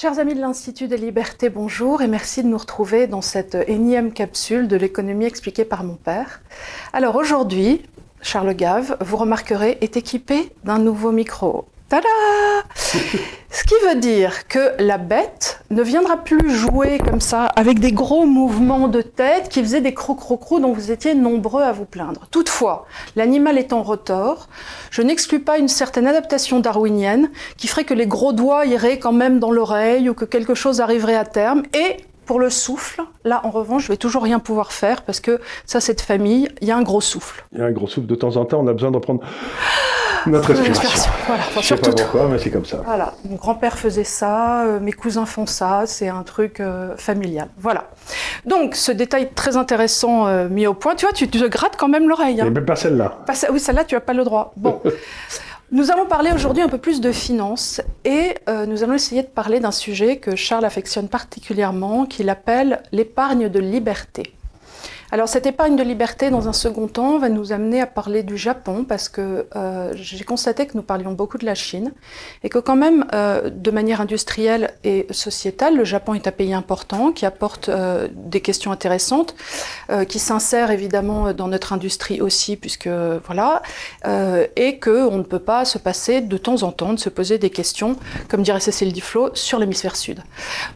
Chers amis de l'Institut des libertés, bonjour et merci de nous retrouver dans cette énième capsule de l'économie expliquée par mon père. Alors aujourd'hui, Charles Gave, vous remarquerez, est équipé d'un nouveau micro. Tada Ce qui veut dire que la bête ne viendra plus jouer comme ça avec des gros mouvements de tête qui faisaient des crocrocrous dont vous étiez nombreux à vous plaindre. Toutefois, l'animal étant rotor, je n'exclus pas une certaine adaptation darwinienne qui ferait que les gros doigts iraient quand même dans l'oreille ou que quelque chose arriverait à terme et pour le souffle, là en revanche, je vais toujours rien pouvoir faire parce que ça, cette famille, il y a un gros souffle. Il y a un gros souffle. De temps en temps, on a besoin de prendre notre respiration. Voilà. je sais pas pourquoi, mais c'est comme ça. Voilà. Mon grand-père faisait ça, euh, mes cousins font ça, c'est un truc euh, familial. Voilà. Donc, ce détail très intéressant euh, mis au point, tu vois, tu, te grattes quand même l'oreille. Hein. Mais même pas celle-là. oui, celle-là, tu n'as pas le droit. Bon. Nous allons parler aujourd'hui un peu plus de finances et nous allons essayer de parler d'un sujet que Charles affectionne particulièrement, qu'il appelle l'épargne de liberté. Alors cette épargne de liberté, dans un second temps, va nous amener à parler du Japon, parce que euh, j'ai constaté que nous parlions beaucoup de la Chine, et que quand même, euh, de manière industrielle et sociétale, le Japon est un pays important, qui apporte euh, des questions intéressantes, qui s'insère évidemment dans notre industrie aussi, puisque voilà, et qu'on ne peut pas se passer de temps en temps de se poser des questions, comme dirait Cécile Duflo, sur l'hémisphère sud.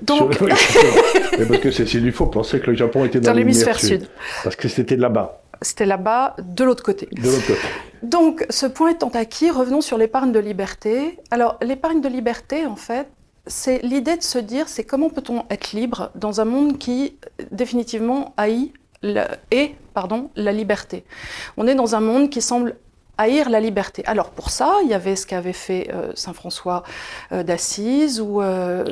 Donc... parce que Cécile Duflo pensait que le Japon était dans, dans l'hémisphère sud. Parce que c'était là-bas. C'était là-bas, de l'autre côté. De l'autre côté. Donc, ce point étant acquis, revenons sur l'épargne de liberté. Alors, l'épargne de liberté, en fait, c'est l'idée de se dire, c'est comment peut-on être libre dans un monde qui, définitivement, haït et pardon, la liberté. On est dans un monde qui semble haïr la liberté. Alors pour ça, il y avait ce qu'avait fait euh, Saint François euh, d'Assise ou, euh,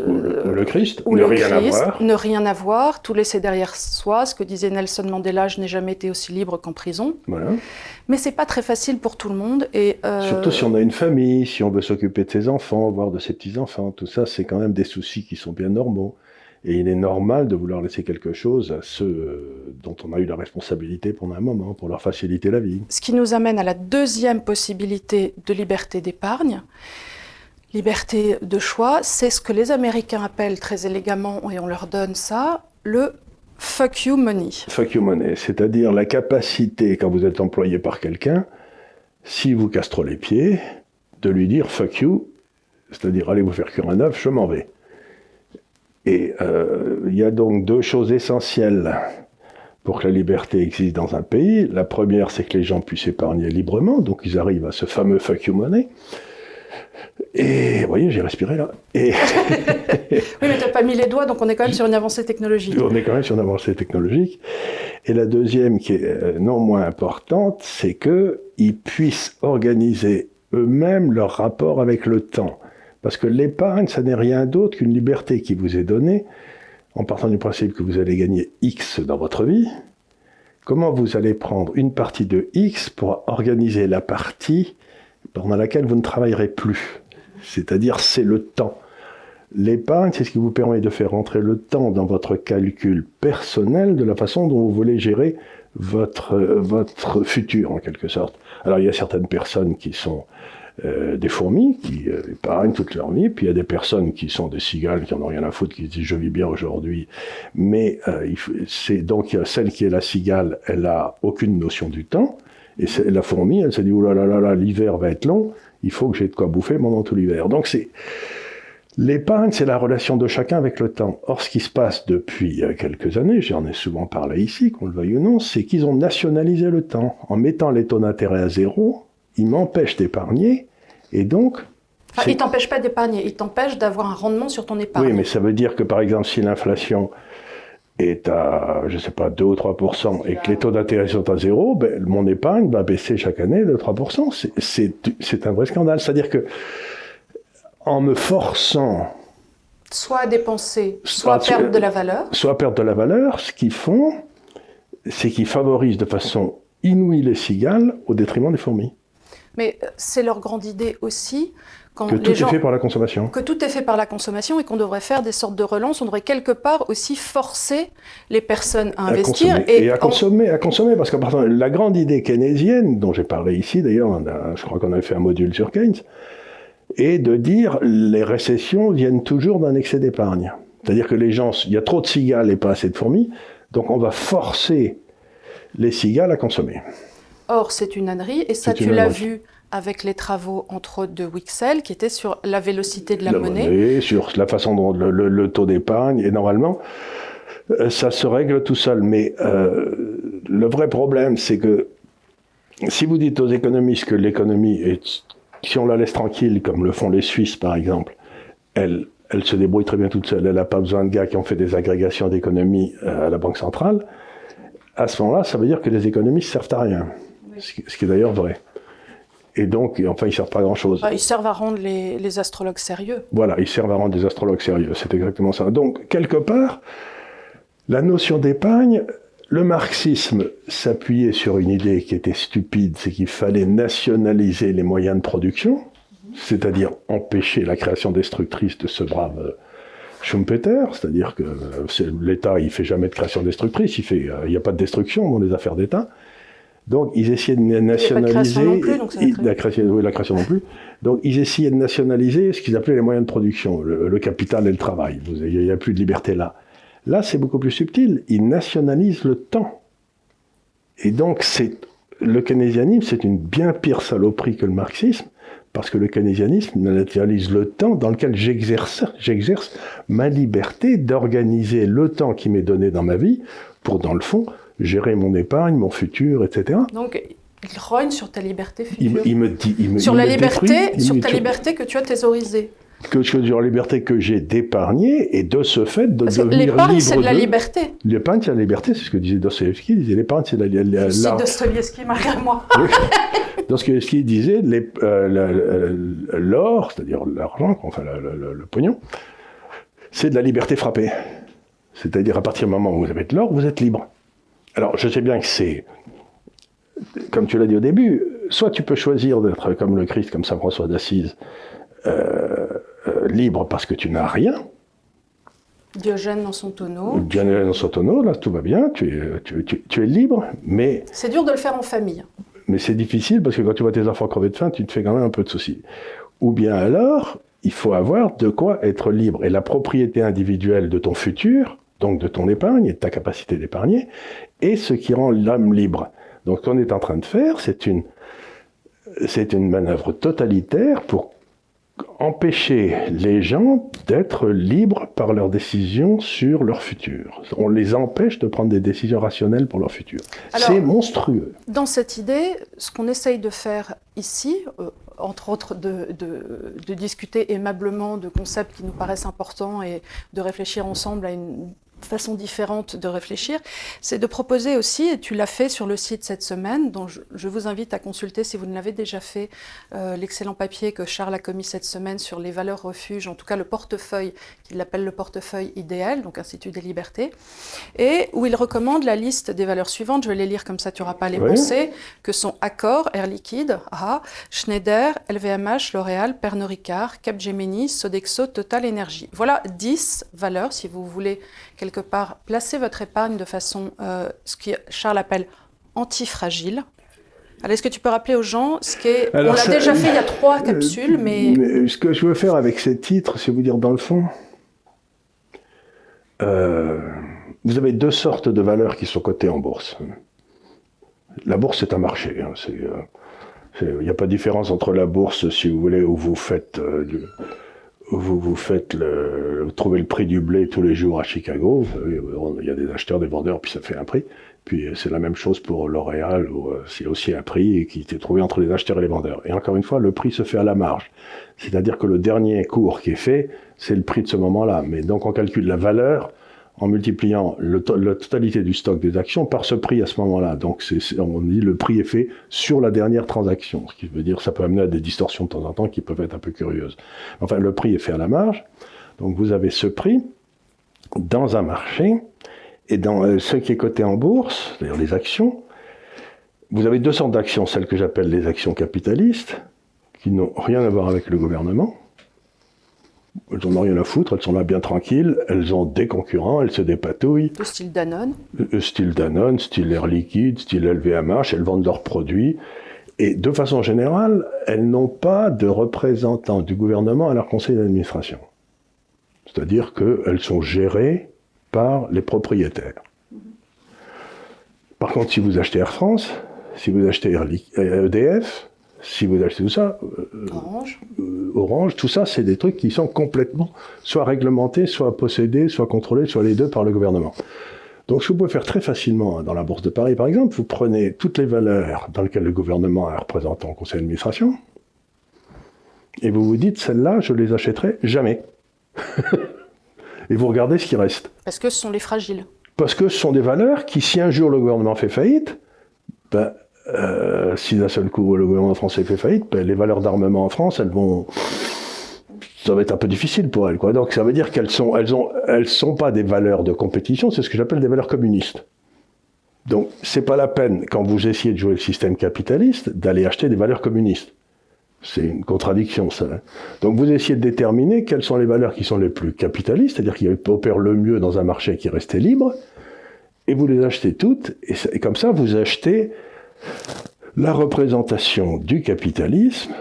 le, Christ, ou ne rien avoir, ne rien avoir, tout laisser derrière soi. Ce que disait Nelson Mandela, je n'ai jamais été aussi libre qu'en prison. Voilà. Mais c'est pas très facile pour tout le monde et surtout si on a une famille, si on veut s'occuper de ses enfants, voire de ses petits enfants, tout ça, c'est quand même des soucis qui sont bien normaux. Et il est normal de vouloir laisser quelque chose à ceux euh, dont on a eu la responsabilité pendant un moment, pour leur faciliter la vie. Ce qui nous amène à la deuxième possibilité de liberté d'épargne. Liberté de choix, c'est ce que les Américains appellent très élégamment, et on leur donne ça, le fuck you money. Fuck you money, c'est-à-dire la capacité, quand vous êtes employé par quelqu'un, si vous casse trop les pieds, de lui dire fuck you, c'est-à-dire allez vous faire cuire un œuf, je m'en vais. Et euh, il y a donc deux choses essentielles pour que la liberté existe dans un pays. La première, c'est que les gens puissent épargner librement, donc ils arrivent à ce fameux fuck you money. Et vous voyez, j'ai respiré là. Et... oui, mais tu n'as pas mis les doigts, donc on est quand même sur une avancée technologique. On est quand même sur une avancée technologique. Et la deuxième, qui est euh, non moins importante, c'est qu'ils puissent organiser eux-mêmes leur rapport avec le temps. Parce que l'épargne, ça n'est rien d'autre qu'une liberté qui vous est donnée en partant du principe que vous allez gagner X dans votre vie. Comment vous allez prendre une partie de X pour organiser la partie pendant laquelle vous ne travaillerez plus? C'est-à-dire, c'est le temps. L'épargne, c'est ce qui vous permet de faire entrer le temps dans votre calcul personnel de la façon dont vous voulez gérer votre, votre futur, en quelque sorte. Alors, il y a certaines personnes qui sont euh, des fourmis qui euh, épargnent toute leur vie, puis il y a des personnes qui sont des cigales, qui en ont rien à foutre, qui disent je vis bien aujourd'hui. Mais euh, c'est donc celle qui est la cigale, elle a aucune notion du temps, et la fourmi, elle se dit là là là là, l'hiver va être long, il faut que j'ai de quoi bouffer pendant tout l'hiver. Donc c'est L'épargne, c'est la relation de chacun avec le temps. Or, ce qui se passe depuis quelques années, j'en ai souvent parlé ici, qu'on le veuille ou non, c'est qu'ils ont nationalisé le temps. En mettant les taux d'intérêt à zéro, ils m'empêchent d'épargner, et donc... Enfin, il t'empêche pas d'épargner, il t'empêche d'avoir un rendement sur ton épargne. Oui, mais ça veut dire que, par exemple, si l'inflation est à, je sais pas, 2 ou 3 et que les taux d'intérêt sont à zéro, ben, mon épargne va baisser chaque année de 3 C'est un vrai scandale. C'est-à-dire que, en me forçant soit à dépenser, soit à perdre de la valeur. Soit à perdre de la valeur, ce qu'ils font, c'est qu'ils favorisent de façon inouïe les cigales au détriment des fourmis. Mais euh, c'est leur grande idée aussi. Quand que tout est fait par la consommation. Que tout est fait par la consommation et qu'on devrait faire des sortes de relances. On devrait quelque part aussi forcer les personnes à, investir. et, à consommer, à consommer. Parce que la grande idée keynésienne, dont j'ai parlé ici d'ailleurs, je crois qu'on avait fait un module sur Keynes, et de dire les récessions viennent toujours d'un excès d'épargne. C'est-à-dire que les gens, il y a trop de cigales et pas assez de fourmis, donc on va forcer les cigales à consommer. Or, c'est une ânerie, et ça, tu l'as vu avec les travaux, entre autres, de Wixel, qui étaient sur la vélocité de la, monnaie. Sur la façon dont le, taux d'épargne, et normalement, euh, ça se règle tout seul. Mais euh, le vrai problème, c'est que si vous dites aux économistes que l'économie est, si on la laisse tranquille, comme le font les Suisses par exemple, elle, elle se débrouille très bien toute seule, elle n'a pas besoin de gars qui ont fait des agrégations d'économie euh, à la Banque centrale, à ce moment-là, ça veut dire que les économistes servent à rien. Ce qui est d'ailleurs vrai. Et donc, enfin, ils servent pas à grand-chose. Bah, ils servent à rendre les, les, astrologues sérieux. Voilà, ils servent à rendre des astrologues sérieux. C'est exactement ça. Donc, quelque part, la notion d'épargne, le marxisme s'appuyait sur une idée qui était stupide, c'est qu'il fallait nationaliser les moyens de production, c'est-à-dire empêcher la création destructrice de ce brave euh, Schumpeter, c'est-à-dire que euh, l'État, il fait jamais de création destructrice, il fait, euh, il n'y a pas de destruction dans les affaires d'État. Donc, ils essayaient de nationaliser. la, création, oui, la création non plus. Donc, ils essayaient de nationaliser ce qu'ils appelaient les moyens de production, le, capital et le travail. Il n'y a plus de liberté là. Là, c'est beaucoup plus subtil. Ils nationalisent le temps. Et donc, c'est le keynésianisme, c'est une bien pire saloperie que le marxisme, parce que le keynésianisme nationalise le temps dans lequel j'exerce, j'exerce ma liberté d'organiser le temps qui m'est donné dans ma vie pour, dans le fond, gérer mon épargne, mon futur, etc. Donc, il rogne sur ta liberté future. Il, me dit, il me, sur la liberté, sur ta liberté que tu as thésaurisée que sur la liberté que j'ai d'épargner et de ce fait de Parce devenir libre. L'épargne, c'est de la liberté. L'épargne, c'est la liberté, c'est ce que disait Dostoevsky. Il disait l'épargne, c'est la, liberté. C'est Dostoevsky, malgré moi. Dostoevsky disait euh, l'or, c'est-à-dire l'argent, enfin le, le, pognon, c'est de la liberté frappée. C'est-à-dire à partir du moment où vous avez de l'or, vous êtes libre. Alors je sais bien que c'est, comme tu l'as dit au début, soit tu peux choisir d'être comme le Christ, comme Saint François d'Assise, euh, euh, libre parce que tu n'as rien. Diogène dans son tonneau. Diogène dans son tonneau, là tout va bien, tu es, tu, tu, es libre, mais... C'est dur de le faire en famille. Mais c'est difficile parce que quand tu vois tes enfants crever de faim, tu te fais quand même un peu de soucis. Ou bien alors, il faut avoir de quoi être libre. Et la propriété individuelle de ton futur, donc de ton épargne et de ta capacité d'épargner, est ce qui rend l'homme libre. Donc ce qu'on est en train de faire, c'est une, c'est une manœuvre totalitaire pour empêcher les gens d'être libres par leurs décisions sur leur futur. On les empêche de prendre des décisions rationnelles pour leur futur. C'est monstrueux. Dans cette idée, ce qu'on essaye de faire ici, euh, entre autres de, de, discuter aimablement de concepts qui nous paraissent importants et de réfléchir ensemble à une façon différente de réfléchir, c'est de proposer aussi, et tu l'as fait sur le site cette semaine, dont je, vous invite à consulter si vous ne l'avez déjà fait, euh, l'excellent papier que Charles a commis cette semaine sur les valeurs refuges, en tout cas le portefeuille, qu'il appelle le portefeuille idéal, donc Institut des libertés, et où il recommande la liste des valeurs suivantes, je vais les lire comme ça tu n'auras pas les pensées, que sont Accor, Air Liquide, AHA, Schneider, LVMH, L'Oréal, Pernod Ricard, Capgemini, Sodexo, Total Energy. Voilà 10 valeurs, si vous voulez quelque part placer votre épargne de façon, euh, ce que Charles appelle antifragile. Alors, est-ce que tu peux rappeler aux gens ce qu'est. On l'a déjà fait il y a trois euh, capsules, mais... Ce que je veux faire avec ces titres, c'est vous dire dans le fond. Euh, vous avez deux sortes de valeurs qui sont cotées en bourse. La bourse, c'est un marché. Hein, il n'y a pas de différence entre la bourse, si vous voulez, où vous faites du, vous vous faites le, trouver le prix du blé tous les jours à Chicago. Il y a des acheteurs, des vendeurs, puis ça fait un prix. Puis c'est la même chose pour L'Oréal, où euh, c'est aussi un prix qui était trouvé entre les acheteurs et les vendeurs. Et encore une fois, le prix se fait à la marge. C'est-à-dire que le dernier cours qui est fait, c'est le prix de ce moment-là. Mais donc on calcule la valeur en multipliant la totalité du stock des actions par ce prix à ce moment-là. Donc on dit le prix est fait sur la dernière transaction, ce qui veut dire que ça peut amener à des distorsions de temps en temps qui peuvent être un peu curieuses. Enfin, le prix est fait à la marge. Donc vous avez ce prix dans un marché et dans euh, ce qui est coté en bourse, c'est-à-dire les actions. Vous avez deux sortes d'actions, celles que j'appelle les actions capitalistes, qui n'ont rien à voir avec le gouvernement, elles n'en ont rien à foutre, elles sont là bien tranquilles, elles ont des concurrents, elles se dépatouillent. Le style Danone Le style Danone, style Air Liquide, style LVMH, elles vendent leurs produits. Et de façon générale, elles n'ont pas de représentants du gouvernement à leur conseil d'administration. C'est-à-dire qu'elles sont gérées par les propriétaires. Par contre, si vous achetez Air France, si vous achetez EDF, si vous achetez tout ça, euh, Orange. Euh, Orange, tout ça, c'est des trucs qui sont complètement soit réglementés, soit possédés, soit contrôlés, soit les deux par le gouvernement. Donc, ce que vous pouvez faire très facilement hein, dans la Bourse de Paris, par exemple, vous prenez toutes les valeurs dans lesquelles le gouvernement a représentant au conseil d'administration, et vous vous dites, celles-là, je les achèterai jamais. et vous regardez ce qui reste. Parce que ce sont les fragiles. Parce que ce sont des valeurs qui, si un jour le gouvernement fait faillite, ben, euh, si d'un seul coup le gouvernement français fait faillite, ben, les valeurs d'armement en France, elles vont, ça va être un peu difficile pour elles. Donc ça veut dire qu'elles sont, elles ont, elles sont pas des valeurs de compétition, c'est ce que j'appelle des valeurs communistes. Donc c'est pas la peine quand vous essayez de jouer le système capitaliste d'aller acheter des valeurs communistes. C'est une contradiction, ça. Hein. Donc vous essayez de déterminer quelles sont les valeurs qui sont les plus capitalistes, c'est-à-dire qui opèrent le mieux dans un marché qui restait libre, et vous les achetez toutes, et, comme ça vous achetez la représentation du capitalisme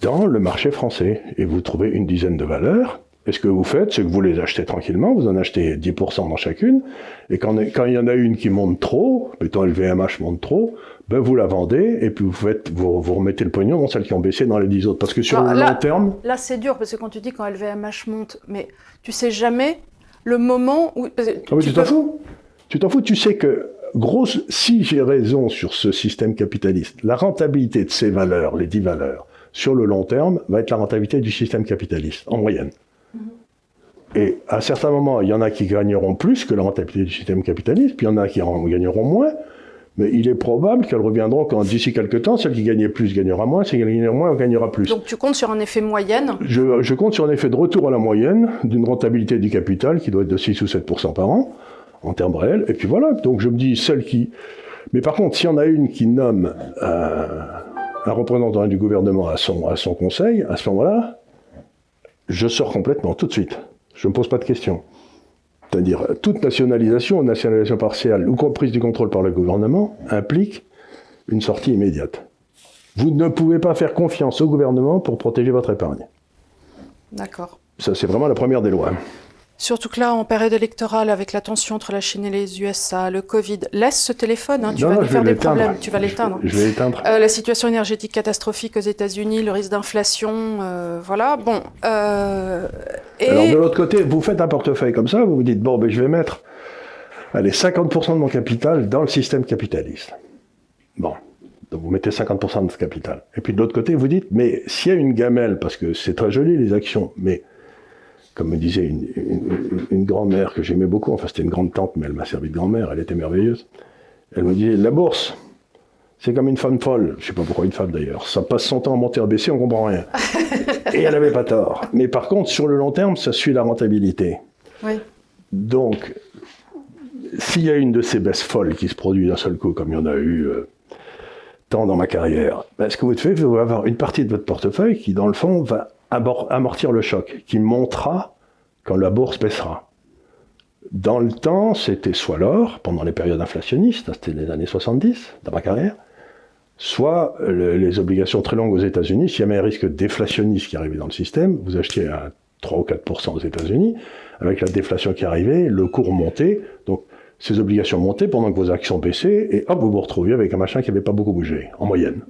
dans le marché français, et vous trouvez une dizaine de valeurs. Et ce que vous faites, c'est que vous les achetez tranquillement, vous en achetez 10% dans chacune, et quand, quand il y en a une qui monte trop, mettons le VMH monte trop, ben vous la vendez et puis vous, faites, vous, vous, remettez le pognon dans celles qui ont baissé dans les 10 autres. Parce que sur le long terme. Là, c'est dur parce que quand tu dis quand LVMH monte, mais tu sais jamais le moment où. Ah tu t'en fous. Tu t'en fous. Tu sais que, grosse, si j'ai raison sur ce système capitaliste, la rentabilité de ces valeurs, les 10 valeurs, sur le long terme, va être la rentabilité du système capitaliste, en moyenne. Mhm. Et à certains moments, il y en a qui gagneront plus que la rentabilité du système capitaliste, puis il y en a qui en gagneront moins. Mais il est probable qu'elles reviendront quand d'ici quelques temps, celle qui gagnait plus gagnera moins, celle qui gagnait moins gagnera plus. Donc tu comptes sur un effet moyenne? Je, compte sur un effet de retour à la moyenne d'une rentabilité du capital qui doit être de 6 ou 7% par an, en termes réels. Et puis voilà, donc je me dis, celle qui... Mais par contre, s'il y en a une qui nomme euh, un représentant du gouvernement à son, à son conseil, à ce moment-là, je sors complètement, tout de suite. Je ne me pose pas de questions. C'est-à-dire, toute nationalisation nationalisation partielle ou prise du contrôle par le gouvernement implique une sortie immédiate. Vous ne pouvez pas faire confiance au gouvernement pour protéger votre épargne. D'accord. Ça, c'est vraiment la première des lois. Surtout que là, en période électorale, avec la tension entre la Chine et les USA, le Covid, laisse ce téléphone, hein, tu vas nous faire des problèmes, tu vas l'éteindre. Je vais l'éteindre. Euh, la situation énergétique catastrophique aux États-Unis, le risque d'inflation, euh, voilà. Bon. Euh, et... Alors de l'autre côté, vous faites un portefeuille comme ça, vous vous dites bon, ben, je vais mettre, allez, 50% de mon capital dans le système capitaliste. Bon. Donc vous mettez 50% de ce capital. Et puis de l'autre côté, vous dites, mais s'il y a une gamelle, parce que c'est très joli les actions, mais comme me disait une, grand-mère que j'aimais beaucoup, enfin c'était une grande tante, mais elle m'a servi de grand-mère, elle était merveilleuse. Elle me disait, la bourse, c'est comme une femme folle. Je sais pas pourquoi une femme d'ailleurs. Ça passe son temps à monter à baisser, on comprend rien. Et elle n'avait pas tort. Mais par contre, sur le long terme, ça suit la rentabilité. Oui. Donc, s'il y a une de ces baisses folles qui se produit d'un seul coup, comme il y en a eu euh, tant dans ma carrière, ben, ce que vous faites, vous allez avoir une partie de votre portefeuille qui, dans le fond, va amortir le choc, qui montera quand la bourse baissera. Dans le temps, c'était soit l'or, pendant les périodes inflationnistes, hein, c'était les années 70, dans ma carrière, soit les obligations très longues aux États-Unis. S'il y avait un risque déflationniste qui arrivait dans le système, vous achetiez à 3 ou 4% aux États-Unis, avec la déflation qui arrivait, le cours montait, donc ces obligations montaient pendant que vos actions baissaient, et hop, vous vous retrouviez avec un machin qui n'avait pas beaucoup bougé, en moyenne.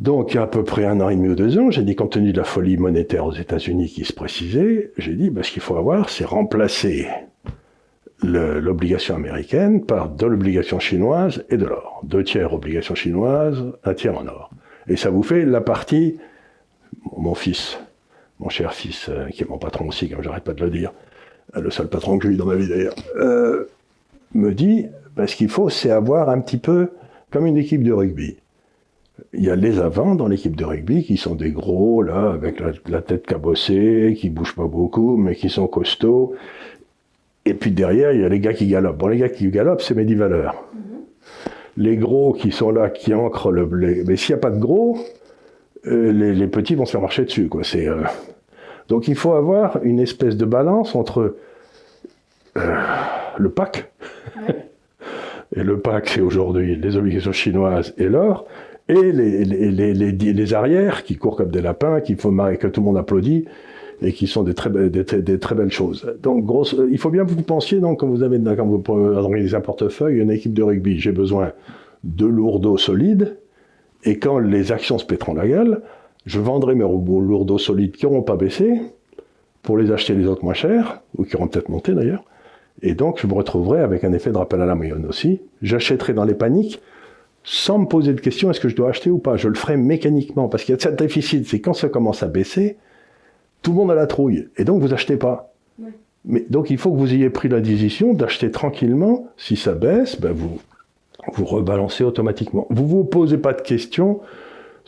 Donc, à peu près un an et demi ou deux ans, j'ai dit, compte tenu de la folie monétaire aux États-Unis qui se précisait, j'ai dit, bah, ce qu'il faut avoir, c'est remplacer l'obligation américaine par de l'obligation chinoise et de l'or. Deux tiers obligation chinoise, un tiers en or. Et ça vous fait la partie, mon fils, mon cher fils, euh, qui est mon patron aussi, comme j'arrête pas de le dire, euh, le seul patron que j'ai eu dans ma vie d'ailleurs, euh, me dit, bah, ce qu'il faut, c'est avoir un petit peu comme une équipe de rugby il y a les avants dans l'équipe de rugby qui sont des gros, là, avec la, tête cabossée, qui bougent pas beaucoup, mais qui sont costauds. Et puis derrière, il y a les gars qui galopent. Bon, les gars qui galopent, c'est mes dix valeurs. Mm-hmm. Les gros qui sont là, qui ancrent le blé. Mais s'il n'y a pas de gros, euh, les, petits vont se faire marcher dessus, quoi. C'est, euh, Donc il faut avoir une espèce de balance entre euh, le pack Et le PAC, c'est aujourd'hui les obligations chinoises et l'or, et les, arrières qui courent comme des lapins, qui font que tout le monde applaudit, et qui sont des très, belles choses. Donc, grosse, il faut bien que vous pensiez, donc, quand vous avez, quand vous organisez un portefeuille, une équipe de rugby, j'ai besoin de lourdeaux solides, et quand les actions se péteront la gueule, je vendrai mes lourdeaux solides qui n'auront pas baissé, pour les acheter les autres moins chers, ou qui auront peut-être monté d'ailleurs. Et donc, je me retrouverai avec un effet de rappel à la moyenne aussi. J'achèterai dans les paniques, sans me poser de questions, est-ce que je dois acheter ou pas? Je le ferai mécaniquement, parce qu'il y a cette déficit, c'est quand ça commence à baisser, tout le monde a la trouille, et donc vous achetez pas. Mais donc il faut que vous ayez pris la décision d'acheter tranquillement. Si ça baisse, ben vous vous rebalancez automatiquement. Vous vous posez pas de questions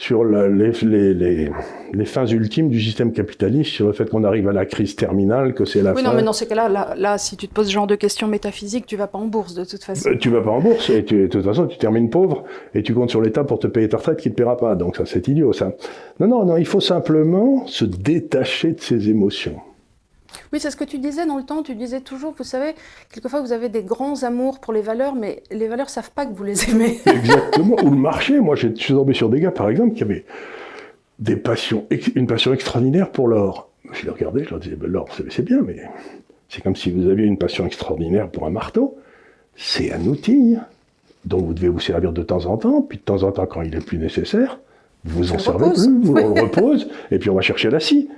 sur les, les, les, fins ultimes du système capitaliste, sur le fait qu'on arrive à la crise terminale, que c'est la fin. Oui, non, mais dans ces cas-là, là, là, si tu te poses ce genre de questions métaphysiques, tu vas pas en bourse de toute façon. Tu tu vas pas en bourse, et tu, de toute façon, tu termines pauvre, et tu comptes sur l'État pour te payer ta retraite qui ne te paiera pas. Donc ça, c'est idiot, ça. Non, non, non, il faut simplement se détacher de ses émotions. Oui, c'est ce que tu disais dans le temps. Tu disais toujours, vous savez, quelquefois vous avez des grands amours pour les valeurs, mais les valeurs savent pas que vous les aimez. Exactement. Ou le marché. Moi, je suis tombé sur des gars, par exemple, qui avaient des passions, une passion extraordinaire pour l'or. Je les regardais, je leur disais, ben, l'or, c'est bien, mais c'est comme si vous aviez une passion extraordinaire pour un marteau. C'est un outil dont vous devez vous servir de temps en temps, puis de temps en temps, quand il est plus nécessaire, vous vous en servez plus, vous le repose, et puis on va chercher la scie.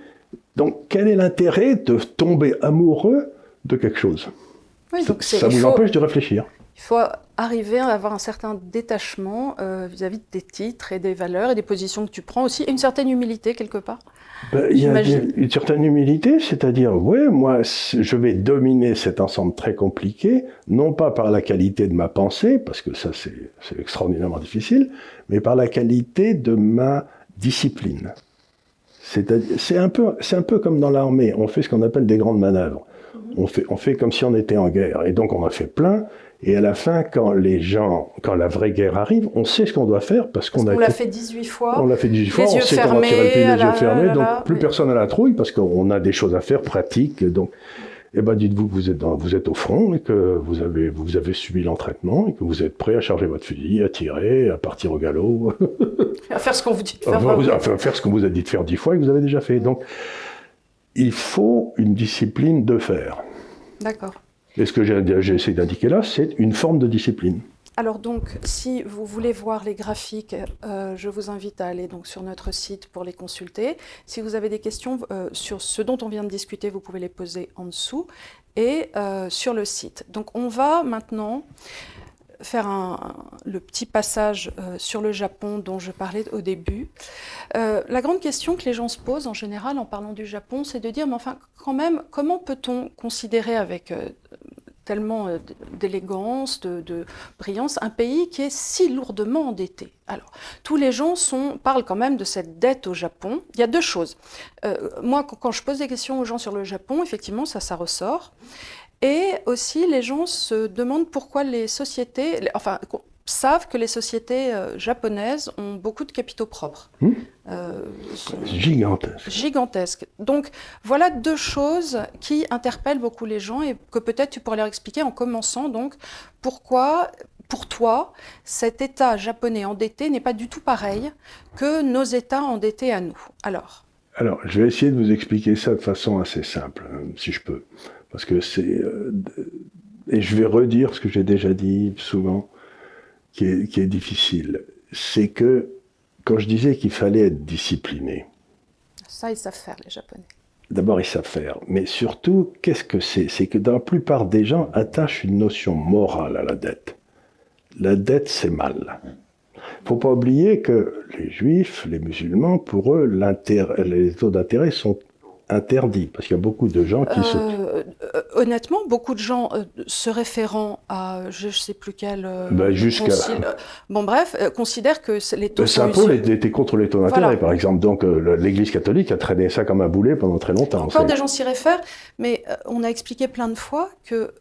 Donc, quel est l'intérêt de tomber amoureux de quelque chose? Ça vous empêche de réfléchir. Il faut arriver à avoir un certain détachement euh, vis-à-vis de tes titres et des valeurs et des positions que tu prends aussi, et une certaine humilité quelque part. Ben, il y a une certaine humilité, c'est-à-dire, ouais, moi, je vais dominer cet ensemble très compliqué, non pas par la qualité de ma pensée, parce que ça, c'est extraordinairement difficile, mais par la qualité de ma discipline. C'est un, peu, un peu comme dans l'armée, on fait ce qu'on appelle des grandes manœuvres. Mhm. On fait, on fait comme si on était en guerre. Et donc on a fait plein. Et à la fin, quand les gens, quand la vraie guerre arrive, on sait ce qu'on doit faire parce qu'on a. On l'a fait 18 fois. On l'a fait 18 fois. on sait comment tirer le pied, les yeux fermés. donc plus personne n'a la trouille parce qu'on a des choses à faire pratiques. Donc eh ben dites-vous que vous êtes, dans, vous êtes au front et que vous avez, vous avez subi l'entraînement et que vous êtes prêt à charger votre fusil, à tirer, à partir au galop. à faire ce qu'on vous dit de faire. À faire ce qu'on vous a dit de faire dix fois et que vous avez déjà fait. Donc, il faut une discipline de faire. D'accord. Et ce que j'ai essayé d'indiquer là, c'est une forme de discipline. Alors donc, si vous voulez voir les graphiques, euh, je vous invite à aller donc sur notre site pour les consulter. Si vous avez des questions euh, sur ce dont on vient de discuter, vous pouvez les poser en dessous et euh, sur le site. Donc on va maintenant faire le petit passage sur le Japon dont je parlais au début. la grande question que les gens se posent en général en parlant du Japon, c'est de dire, mais enfin, quand même, comment peut-on considérer avec tellement euh, d'élégance, de, brillance, un pays qui est si lourdement endetté. Alors, tous les gens parlent quand même de cette dette au Japon. Il y a deux choses. Euh, moi, quand je pose des questions aux gens sur le Japon, effectivement, ça, ça ressort. Et aussi, les gens se demandent pourquoi les sociétés, enfin, savent que les sociétés euh, japonaises ont beaucoup de capitaux propres. Hmm. Euh, gigantesques. Gigantesques. Donc voilà deux choses qui interpellent beaucoup les gens et que peut-être tu pourrais leur expliquer en commençant donc pourquoi pour toi, cet État japonais endetté n'est pas du tout pareil que nos États endettés à nous? Alors Alors, je vais essayer de vous expliquer ça de façon assez simple, hein, si je peux. Parce que c'est. Euh, et je vais redire ce que j'ai déjà dit souvent qui est, difficile, c'est que quand je disais qu'il fallait être discipliné. Ça, ils savent faire, les Japonais. D'abord, ils savent faire. Mais surtout, qu'est-ce que c'est? C'est que dans la plupart des gens attachent une notion morale à la dette. La dette, c'est mal. Il faut pas oublier que les juifs, les musulmans, pour eux, les taux d'intérêt sont interdit Parce qu'il y a beaucoup de gens qui se... Euh, euh, honnêtement, beaucoup de gens euh, se référant à je ne sais plus quel... Ben, jusqu'à... bon bref, considèrent que les taux... Saint-Paul était contre les taux d'intérêt, par exemple. Donc l'Église catholique a traîné ça comme un boulet pendant très longtemps. Encore des gens s'y réfèrent, mais on a expliqué plein de fois que...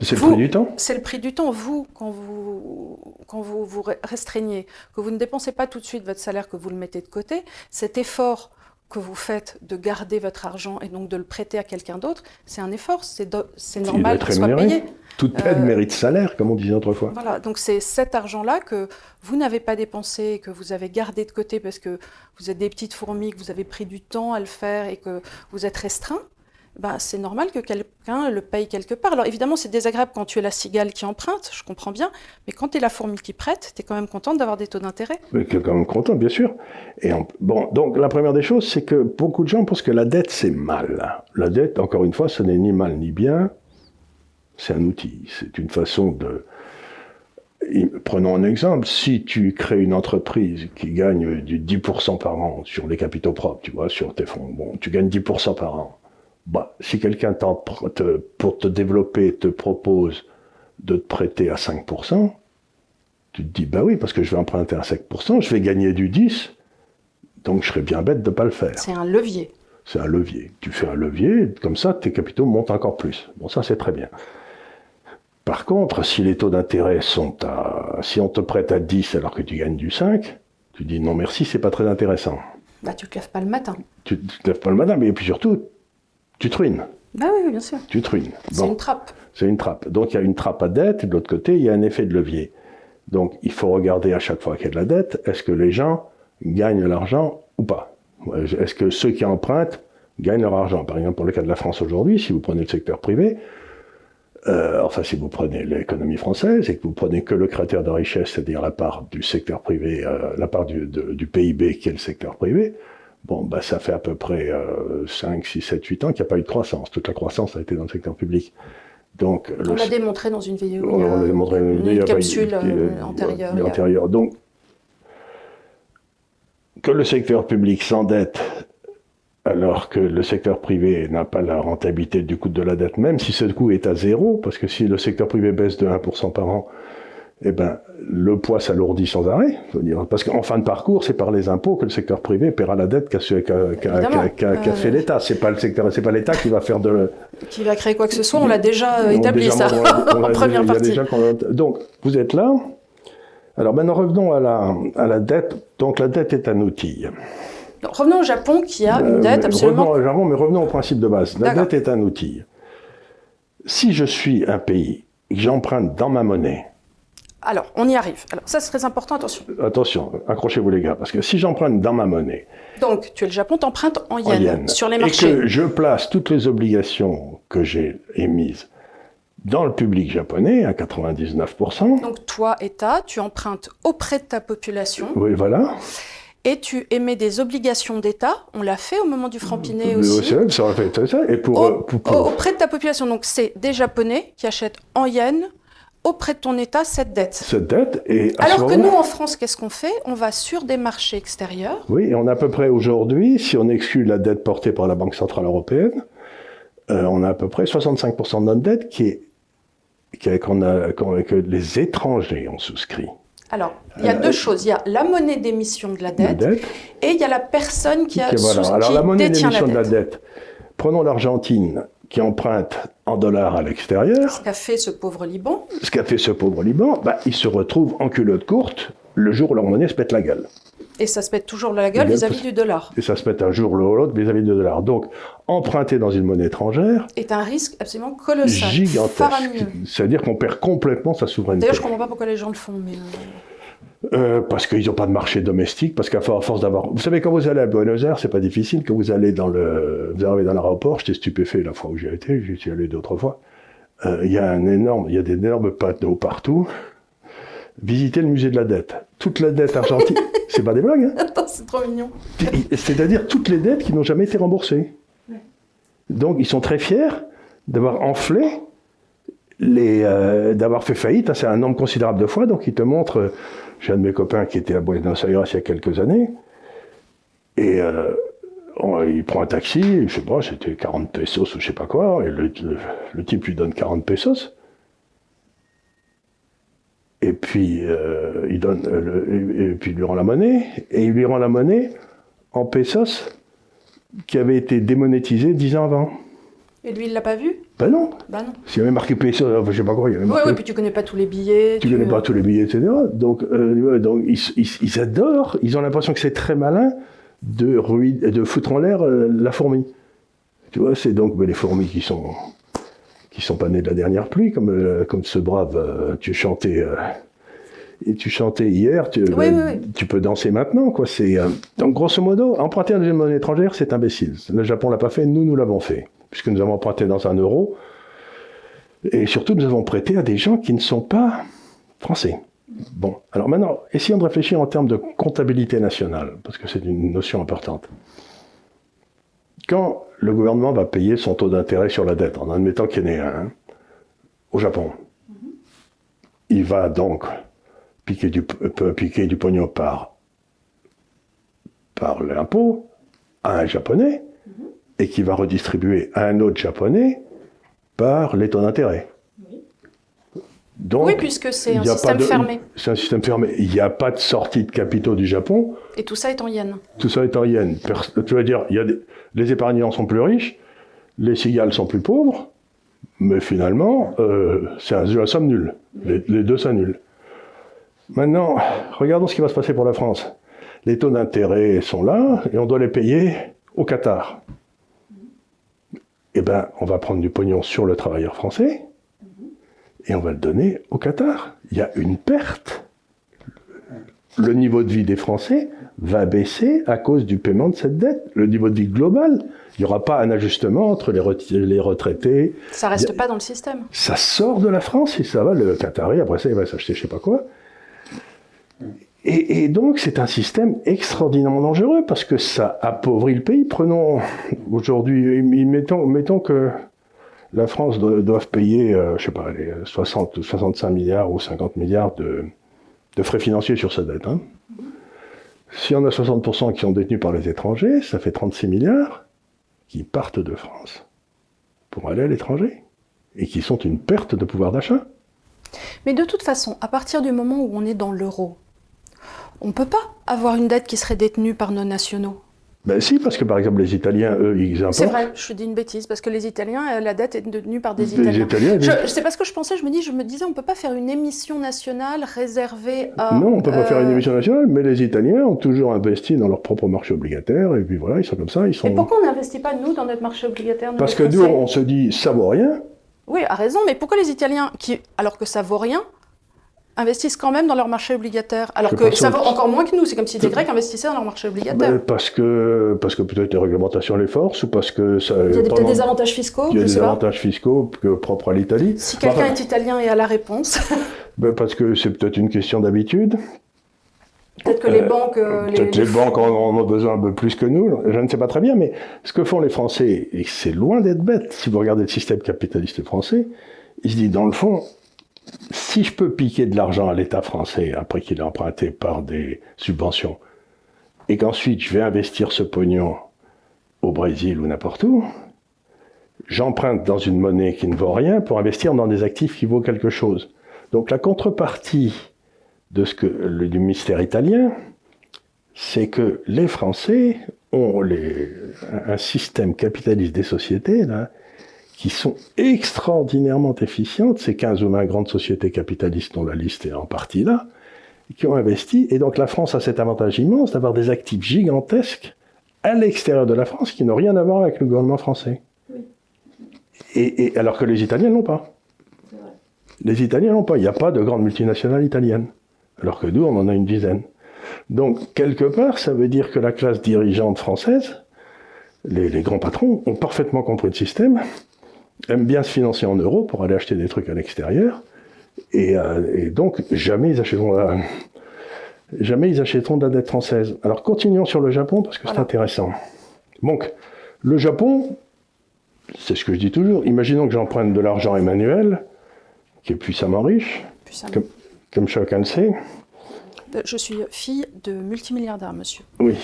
c'est le prix du temps C'est le prix du temps. Vous, quand vous, quand vous vous restreignez, que vous ne dépensez pas tout de suite votre salaire, que vous le mettez de côté, cet effort que vous faites de garder votre argent et donc de le prêter à quelqu'un d'autre, c'est un effort, c'est doit normal qu'il soit payé. Toute aide Euh, mérite salaire, comme on disait autrefois. Voilà, donc c'est cet argent-là que vous n'avez pas dépensé, que vous avez gardé de côté parce que vous êtes des petites fourmis, que vous avez pris du temps à le faire et que vous êtes restreint. Ben, c'est normal que quelqu'un le paye quelque part. Alors évidemment, c'est désagréable quand tu es la cigale qui emprunte, je comprends bien, mais quand tu es la fourmi qui prête, tu es quand même contente d'avoir des taux d'intérêt. Qui est quand même content, bien sûr. Bon, donc la première des choses, c'est que beaucoup de gens pensent que la dette, c'est mal. La dette, encore une fois, ce n'est ni mal ni bien. C'est un outil. C'est une façon de. Prenons un exemple. Si tu crées une entreprise qui gagne du 10% par an sur les capitaux propres, tu vois, sur tes fonds, bon, tu gagnes 10% par an. Bah, si quelqu'un te- pour te développer te propose de te prêter à 5%, tu te dis, bah oui, parce que je vais emprunter à 5%, je vais gagner du 10, donc je serais bien bête de ne pas le faire. C'est un levier. C'est un levier. Tu fais un levier, comme ça, tes capitaux montent encore plus. Bon, ça, c'est très bien. Par contre, si les taux d'intérêt sont à... Si on te prête à 10 alors que tu gagnes du 5, tu dis non merci, c'est pas très intéressant. Bah, tu te lèves pas le matin. Tu ne te lèves pas le matin, mais puis surtout, tu te ruines. Bah oui, bien sûr. Tu te ruines. C'est Bon. une trappe. C'est une trappe. Donc il y a une trappe à dette, et de l'autre côté, il y a un effet de levier. Donc il faut regarder à chaque fois qu'il y a de la dette, est-ce que les gens gagnent l'argent ou pas? Est-ce que ceux qui empruntent gagnent leur argent? Par exemple, pour le cas de la France aujourd'hui, si vous prenez le secteur privé, euh, enfin si vous prenez l'économie française et que vous prenez que le critère de richesse, c'est-à-dire la part du secteur privé, euh, la part du, de- du PIB qui est le secteur privé, bon, bah, ça fait à peu près euh, 5, 6, 7, 8 ans qu'il n'y a pas eu de croissance. Toute la croissance a été dans le secteur public. Donc, On l'a démontré dans une vidéo. on l'a démontré une, a pas- capsule il antérieure. il a- antérieure. Donc, que le secteur public s'endette alors que le secteur privé n'a pas la rentabilité du coût de la dette, même si ce coût est à zéro, parce que si le secteur privé baisse de 1% par an, eh ben, le poids s'alourdit sans arrêt. dire. Parce qu'en fin de parcours, c'est par les impôts que le secteur privé paiera la dette qu'a qu'a Euh, fait l'État. C'est pas le secteur, c'est pas l'État qui va faire de, Qui va créer quoi que ce soit, on l'a déjà euh, établi déjà, ça on on en première partie. déjà Donc, vous êtes là. Alors maintenant, revenons à la, à la dette. Donc, la dette est un outil. Revenons au Japon qui a Euh, une dette mais absolument. Revenons, au Japon, mais revenons au principe de base. La dette est un outil. Si je suis un pays et que j'emprunte dans ma monnaie, Alors, on y arrive. Alors, ça, c'est très important, attention. attention, accrochez-vous les gars, parce que si j'emprunte dans ma monnaie, Donc, tu es le Japon, t'empruntes en en yens sur les et marchés. que je place toutes les obligations que j'ai émises dans le public japonais à 99%, Donc, toi, État, tu empruntes auprès de ta population oui, voilà. et tu émets des obligations d'État. On l'a fait au moment du franc-pinet Le aussi. Ça ça. Et pour, Au- euh, pour- pour- au- auprès de ta population. Donc, c'est des Japonais qui achètent en yens auprès de ton État cette dette. cette dette, et Alors que nous, en France, qu'est-ce qu'on fait? On va sur des marchés extérieurs. Oui, et on a à peu près aujourd'hui, si on exclut la dette portée par la Banque Centrale Européenne, euh, on a à peu près 65% de notre dette qui est, qui est- qu'on a, qu'on- que les étrangers ont souscrit. Alors, il y a deux choses. Il y a la monnaie d'émission de la Euh, La dette et il y a la personne qui a qui voilà. sous- Alors qui la monnaie d'émission de la dette, prenons l'Argentine qui emprunte en dollars à l'extérieur, Ce qu'a fait ce pauvre Liban. ce qu'a fait ce pauvre Liban, bah, ils se retrouvent en culotte courte le jour où leur monnaie se pète la gueule. Et ça se pète toujours la gueule vis-à-vis du dollar. Et ça se pète un jour ou l'autre vis-à-vis de dollars. Donc, emprunter dans une monnaie étrangère, Est un risque absolument colossal. gigantesque. C'est-à-dire qu'on perd complètement sa souveraineté. D'ailleurs, je comprends pas pourquoi les gens le font. Mais euh, parce qu'ils n'ont pas de marché domestique, parce qu'à force d'avoir... Vous savez, quand vous allez à Buenos Aires, c'est pas difficile. Quand vous allez dans le... Vous arrivez dans l'aéroport, j'étais stupéfait la fois où j'y été, j'y suis allé d'autres fois. Euh, Il y a un énorme... Il y a des énormes panneaux partout. Visitez le musée de la dette. Toute la dette argentine... c'est pas des blagues, hein Attends, c'est trop mignon. C'est-à-dire toutes les dettes qui n'ont jamais été remboursées. Donc ils sont très fiers d'avoir enflé, les, euh, d'avoir fait faillite. hein, C'est un nombre considérable de fois. Donc ils te montrent. J'ai un de mes copains qui était à Buenos Aires il y a quelques années. Et euh, il prend un taxi, je sais pas, c'était 40 pesos ou je sais pas quoi. Et le, type lui donne 40 pesos. Et puis, euh, il euh, puis il lui rend la monnaie, et il lui rend la monnaie en pesos qui avait été démonétisée dix ans avant. Et lui, il l'a pas vu? Ben non, Bah non. s'il y avait marqué pesos, enfin, je sais pas quoi, il y avait Oui, marqué. oui, puis tu connais pas tous les billets. tu connais pas tous les billets, etc. Donc, euh, donc ils, ils- ils adorent, ils ont l'impression que c'est très malin de, de foutre en l'air euh, la fourmi. Tu vois, c'est donc ben, les fourmis qui sont qui sont pas nées de la dernière pluie, comme, euh, comme ce brave, euh, tu chantais, et tu chantais hier, tu, ben, tu peux danser maintenant, quoi. C'est donc grosso modo, emprunter une monnaie étrangère, c'est imbécile. Le Japon l'a pas fait, nous nous l'avons fait, puisque nous avons emprunté dans un euro, et surtout nous avons prêté à des gens qui ne sont pas français. Bon, alors maintenant, essayons de réfléchir en termes de comptabilité nationale, parce que c'est une notion importante. Quand le gouvernement va payer son taux d'intérêt sur la dette, en admettant qu'il y en ait un, au Japon, il va donc piquer du, du pognon par l'impôt à un japonais, et qui va redistribuer à un autre japonais par les taux d'intérêt oui, puisque c'est un système fermé. C'est un système fermé. Il n'y a pas de sortie de capitaux du Japon. Et tout ça est en yens. Tout ça est en yens. Tu vas dire, il y a les épargnants sont plus riches, les cigales sont plus pauvres, mais finalement, euh, c'est un jeu à somme nulle. Les, deux s'annulent. Maintenant, regardons ce qui va se passer pour la France. Les taux d'intérêt sont là et on doit les payer au Qatar. Eh bien, on va prendre du pognon sur le travailleur français et on va le donner au Qatar. Il y a une perte. Le niveau de vie des Français va baisser à cause du paiement de cette dette. Le niveau de vie global, il n'y aura pas un ajustement entre les, retraités. Ça reste pas dans le système. Ça sort de la France et ça va, le Qatari, après ça, il va s'acheter je sais pas quoi. Et, donc, c'est un système extraordinairement dangereux parce que ça appauvrit le pays. Prenons aujourd'hui, mettons, que la France doit payer, euh, je sais pas, les 60 65 milliards ou 50 milliards de, frais financiers sur sa dette. Hein. Si on a 60% qui sont détenus par les étrangers, ça fait 36 milliards qui partent de France pour aller à l'étranger et qui sont une perte de pouvoir d'achat. Mais de toute façon, à partir du moment où on est dans l'euro, on ne peut pas avoir une dette qui serait détenue par nos nationaux. Ben si, parce que par exemple les Italiens, eux, ils importent. C'est vrai, je dis une bêtise, parce que les Italiens, euh, la dette est détenue par des Italiens. Italiens je, sais pas ce que je pensais, je me dis, je me disais, on peut pas faire une émission nationale réservée à. Non, on peut pas faire une euh, émission nationale, mais les Italiens ont toujours investi dans leur propre marché obligataire, et puis voilà, ils sont comme ça, ils sont. Et pourquoi on n'investit pas nous dans notre marché obligataire Parce que nous, on se dit, ça vaut rien. Oui, a raison, mais pourquoi les Italiens, qui, alors que ça vaut rien, investissent quand même dans leur marché obligataire, alors que ça vaut encore moins que nous. C'est comme si les Grecs investissaient dans leur marché obligataire. parce que, parce que peut-être les réglementations les forcent, ou parce que ça. Il y a peut-être des avantages fiscaux. Il y a des avantages fiscaux propres à l'Italie. Si quelqu'un est italien et a la réponse. ben parce que c'est peut-être une question d'habitude. Peut-être que les euh, banques. Euh, peut-être les, les, banques en ont besoin un peu plus que nous. Je ne sais pas très bien, mais ce que font les Français, et c'est loin d'être bête, si vous regardez le système capitaliste français, il se dit dans le fond, si je peux piquer de l'argent à l'État français après qu'il ait emprunté par des subventions, et qu'ensuite je vais investir ce pognon au Brésil ou n'importe où, j'emprunte dans une monnaie qui ne vaut rien pour investir dans des actifs qui vaut quelque chose. Donc la contrepartie de ce que, du mystère italien, c'est que les Français ont un système capitaliste des sociétés qui sont extraordinairement efficientes, ces 15 ou 20 grandes sociétés capitalistes dont la liste est en partie là, qui ont investi. Et donc la France a cet avantage immense d'avoir des actifs gigantesques à l'extérieur de la France qui n'ont rien à voir avec le gouvernement français. Et, alors que les Italiens n'ont pas. Les Italiens n'ont pas. Il n'y a pas de grandes multinationales italiennes. Alors que nous, on en a une dizaine. Donc, quelque part, ça veut dire que la classe dirigeante française, les, les grands patrons, ont parfaitement compris le système aiment bien se financer en euros pour aller acheter des trucs à l'extérieur. Et, euh, donc, jamais ils achèteront la, jamais ils achèteront de la dette française. Alors, continuons sur le Japon parce que c'est intéressant. Donc, le Japon, c'est ce que je dis toujours. Imaginons que j'emprunte de l'argent Emmanuel, qui est puissamment riche, Comme, comme chacun le sait. Euh, je suis fille de multimilliardaire, monsieur. Oui.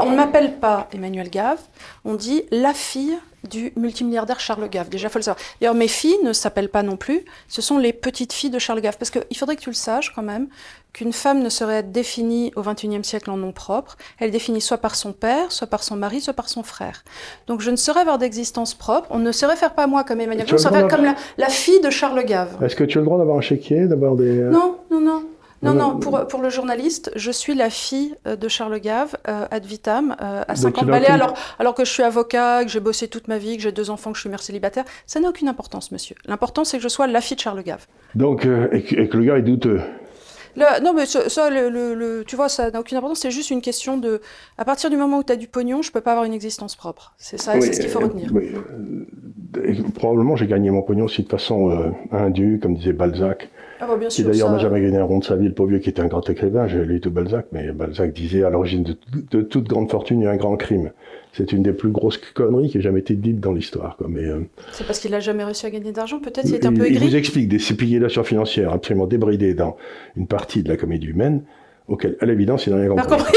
On ne m'appelle pas Emmanuel Gave, on dit la fille du multimilliardaire Charles Gave. Déjà, il faut le savoir. D'ailleurs, mes filles ne s'appellent pas non plus, ce sont les petites filles de Charles Gave. Parce qu'il faudrait que tu le saches quand même, qu'une femme ne serait définie au XXIe siècle en nom propre. Elle est définie soit par son père, soit par son mari, soit par son frère. Donc je ne saurais avoir d'existence propre. On ne se réfère pas à moi comme Emmanuel, on se réfère comme la, fille de Charles Gave. Est-ce que tu as le droit d'avoir un chéquier, d'avoir des... Non, non, non. Non, non, pour, pour le journaliste, je suis la fille euh, de Charles Gave, euh, ad vitam, euh, à 50 balais, alors, alors que je suis avocat, que j'ai bossé toute ma vie, que j'ai deux enfants, que je suis mère célibataire. Ça n'a aucune importance, monsieur. L'important, c'est que je sois la fille de Charles Gave. Donc, et, que, le gars est douteux non, mais ça, le, tu vois, ça n'a aucune importance. C'est juste une question de. À partir du moment où tu as du pognon, je peux pas avoir une existence propre. C'est ça, c'est ce qu'il faut retenir. Oui. probablement, j'ai gagné mon pognon aussi de façon euh, indue, comme disait Balzac. Ah bah bien sûr, qui d'ailleurs n'a jamais gagné un rond de sa vie, le pauvre vieux qui était un grand écrivain. J'ai lu tout Balzac, mais Balzac disait à l'origine de, toute grande fortune, il y a un grand crime. C'est une des plus grosses conneries qui ait jamais été dite dans l'histoire. Euh, c'est parce qu'il n'a jamais réussi à gagner d'argent, peut-être il est un peu aigri. Il vous explique des spéculations financières absolument débridées dans une partie de la comédie humaine, auquel, à l'évidence, il n'a rien compris.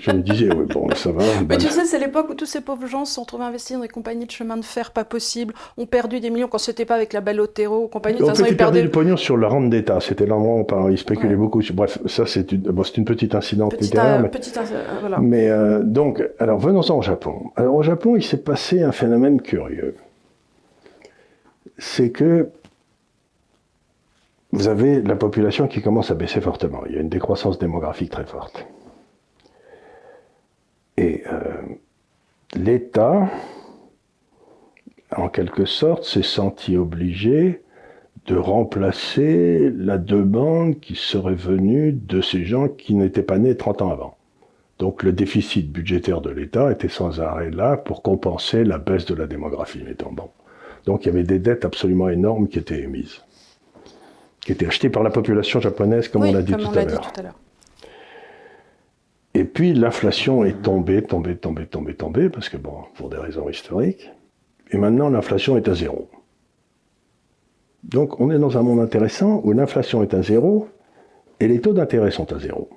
Je me disais, oui, bon, ça va. Mais tu sais, c'est l'époque où tous ces pauvres gens se sont retrouvés investis dans des compagnies de chemin de fer pas possible, ont perdu des millions quand c'était pas avec la belle Otero, compagnie. De en fait, ils perdaient du pognon sur la rente d'État. C'était l'endroit où ils spéculaient beaucoup. Bref, ça, c'est une, bon, une petite incidente littéraire. mais, euh, voilà. mais euh, donc, alors venons-en au Japon. Alors au Japon, il s'est passé un phénomène curieux. C'est que vous avez la population qui commence à baisser fortement. Il y a une décroissance démographique très forte. Et euh, l'État, en quelque sorte, s'est senti obligé de remplacer la demande qui serait venue de ces gens qui n'étaient pas nés 30 ans avant. Donc le déficit budgétaire de l'État était sans arrêt là pour compenser la baisse de la démographie, mettons bon. Donc il y avait des dettes absolument énormes qui étaient émises, qui étaient achetées par la population japonaise, comme on l'a dit, tout à l'heure. Et puis l'inflation est tombée, tombée, tombée, tombée, tombée, parce que bon, pour des raisons historiques. Et maintenant l'inflation est à zéro. Donc on est dans un monde intéressant où l'inflation est à zéro et les taux d'intérêt sont à zéro.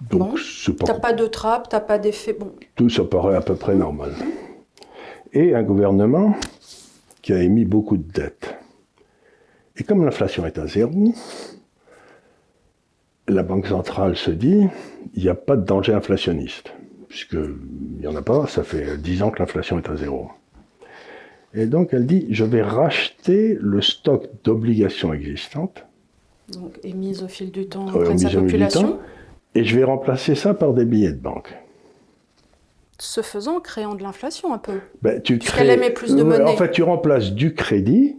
Donc, bon, t'as pas de trappe, t'as pas d'effet. Bon. Tout ça paraît à peu près normal. Et un gouvernement qui a émis beaucoup de dettes. Et comme l'inflation est à zéro, la Banque centrale se dit, il n'y a pas de danger inflationniste, puisqu'il n'y en a pas, ça fait 10 ans que l'inflation est à zéro. Et donc elle dit, je vais racheter le stock d'obligations existantes. Donc émises au fil du temps auprès de sa population. et je vais remplacer ça par des billets de banque. Ce faisant, créant de l'inflation un peu. Ben, tu crées... émet plus de monnaie. En fait, tu remplaces du crédit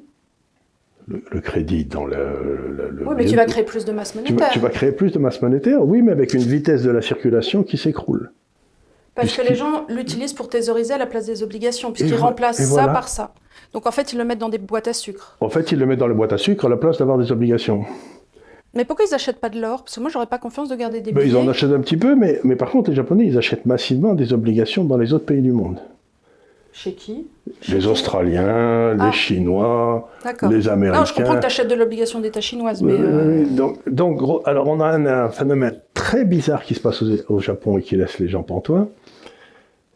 le, crédit dans le, Oui, mais tu vas créer plus de masse monétaire. Tu vas, créer plus de masse monétaire, oui, mais avec une vitesse de la circulation qui s'écroule. Parce que les gens l'utilisent pour thésauriser à la place des obligations, puisqu'ils remplacent ça par ça. Donc en fait, ils le mettent dans des boîtes à sucre. En fait, ils le mettent dans les boîtes à sucre à la place d'avoir des obligations. Mais pourquoi ils n'achètent pas de l'or? Parce que moi, j'aurais pas confiance de garder des ben, billets. ils en achètent un petit peu, mais, mais par contre, les Japonais, ils achètent massivement des obligations dans les autres pays du monde. Chez qui Les Australiens, les ah. Chinois, les Américains. Non, je comprends que tu achètes de l'obligation d'État chinoise, mais... Euh, donc, donc, alors on a un, phénomène très bizarre qui se passe au, Japon et qui laisse les gens pantois.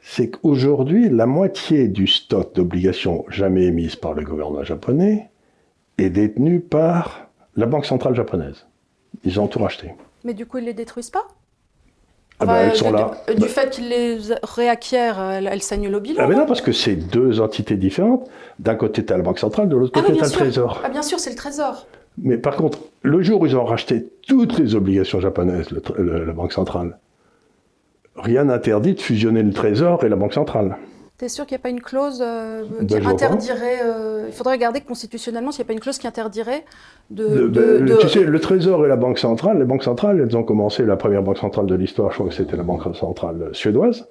C'est qu'aujourd'hui, la moitié du stock d'obligations jamais émises par le gouvernement japonais est détenu par la Banque centrale japonaise. Ils ont tout racheté. Mais du coup, ils ne les détruisent pas? Ah bah, elles sont là. Du, bah. fait qu'ils les réacquièrent, elles s'annulent au bilan. Ah mais non, parce que c'est deux entités différentes. D'un côté, tu as la Banque centrale, de l'autre ah côté, tu as le Trésor. Ah bien sûr, c'est le Trésor. Mais par contre, le jour où ils ont racheté toutes les obligations japonaises, la Banque centrale, rien n'interdit de fusionner le Trésor et la Banque centrale. T'es sûr qu'il n'y a pas une clause euh, ben, qui interdirait. Euh, il faudrait regarder constitutionnellement s'il n'y a pas une clause qui interdirait de. Ben, tu sais, le Trésor et la Banque centrale, les banques centrales, elles ont commencé, la première banque centrale de l'histoire, je crois que c'était la Banque centrale suédoise,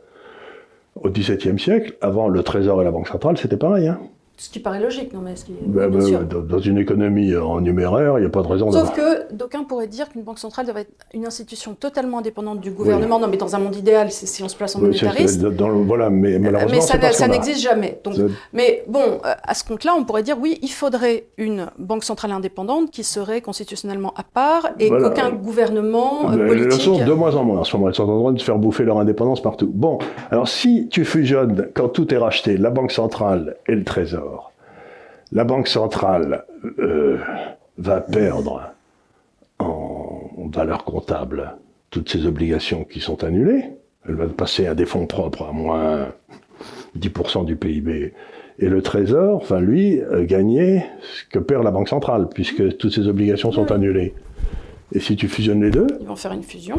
au XVIIe siècle. Avant, le Trésor et la Banque centrale, c'était pareil. Hein. Ce qui paraît logique, non mais ce qui ben, ben Dans une économie en numéraire, il n'y a pas de raison Sauf que d'aucuns pourraient dire qu'une banque centrale doit être une institution totalement indépendante du gouvernement. Non, mais dans un monde idéal, si on se place en monétariste. voilà, mais malheureusement, mais ça, ça n'existe jamais. Donc, mais bon, euh, à ce compte-là, on pourrait dire oui, il faudrait une banque centrale indépendante qui serait constitutionnellement à part et qu'aucun gouvernement euh, politique. Ils sont de moins en moins en ce moment. Ils sont en train de se faire bouffer leur indépendance partout. Bon, alors si tu fusionnes, quand tout est racheté, la banque centrale et le trésor, la Banque centrale euh, va perdre en valeur comptable toutes ses obligations qui sont annulées. Elle va passer à des fonds propres à moins 10% du PIB. Et le Trésor va, lui, euh, gagner ce que perd la Banque centrale, puisque toutes ses obligations sont annulées. Et si tu fusionnes les deux, Ils vont faire une fusion.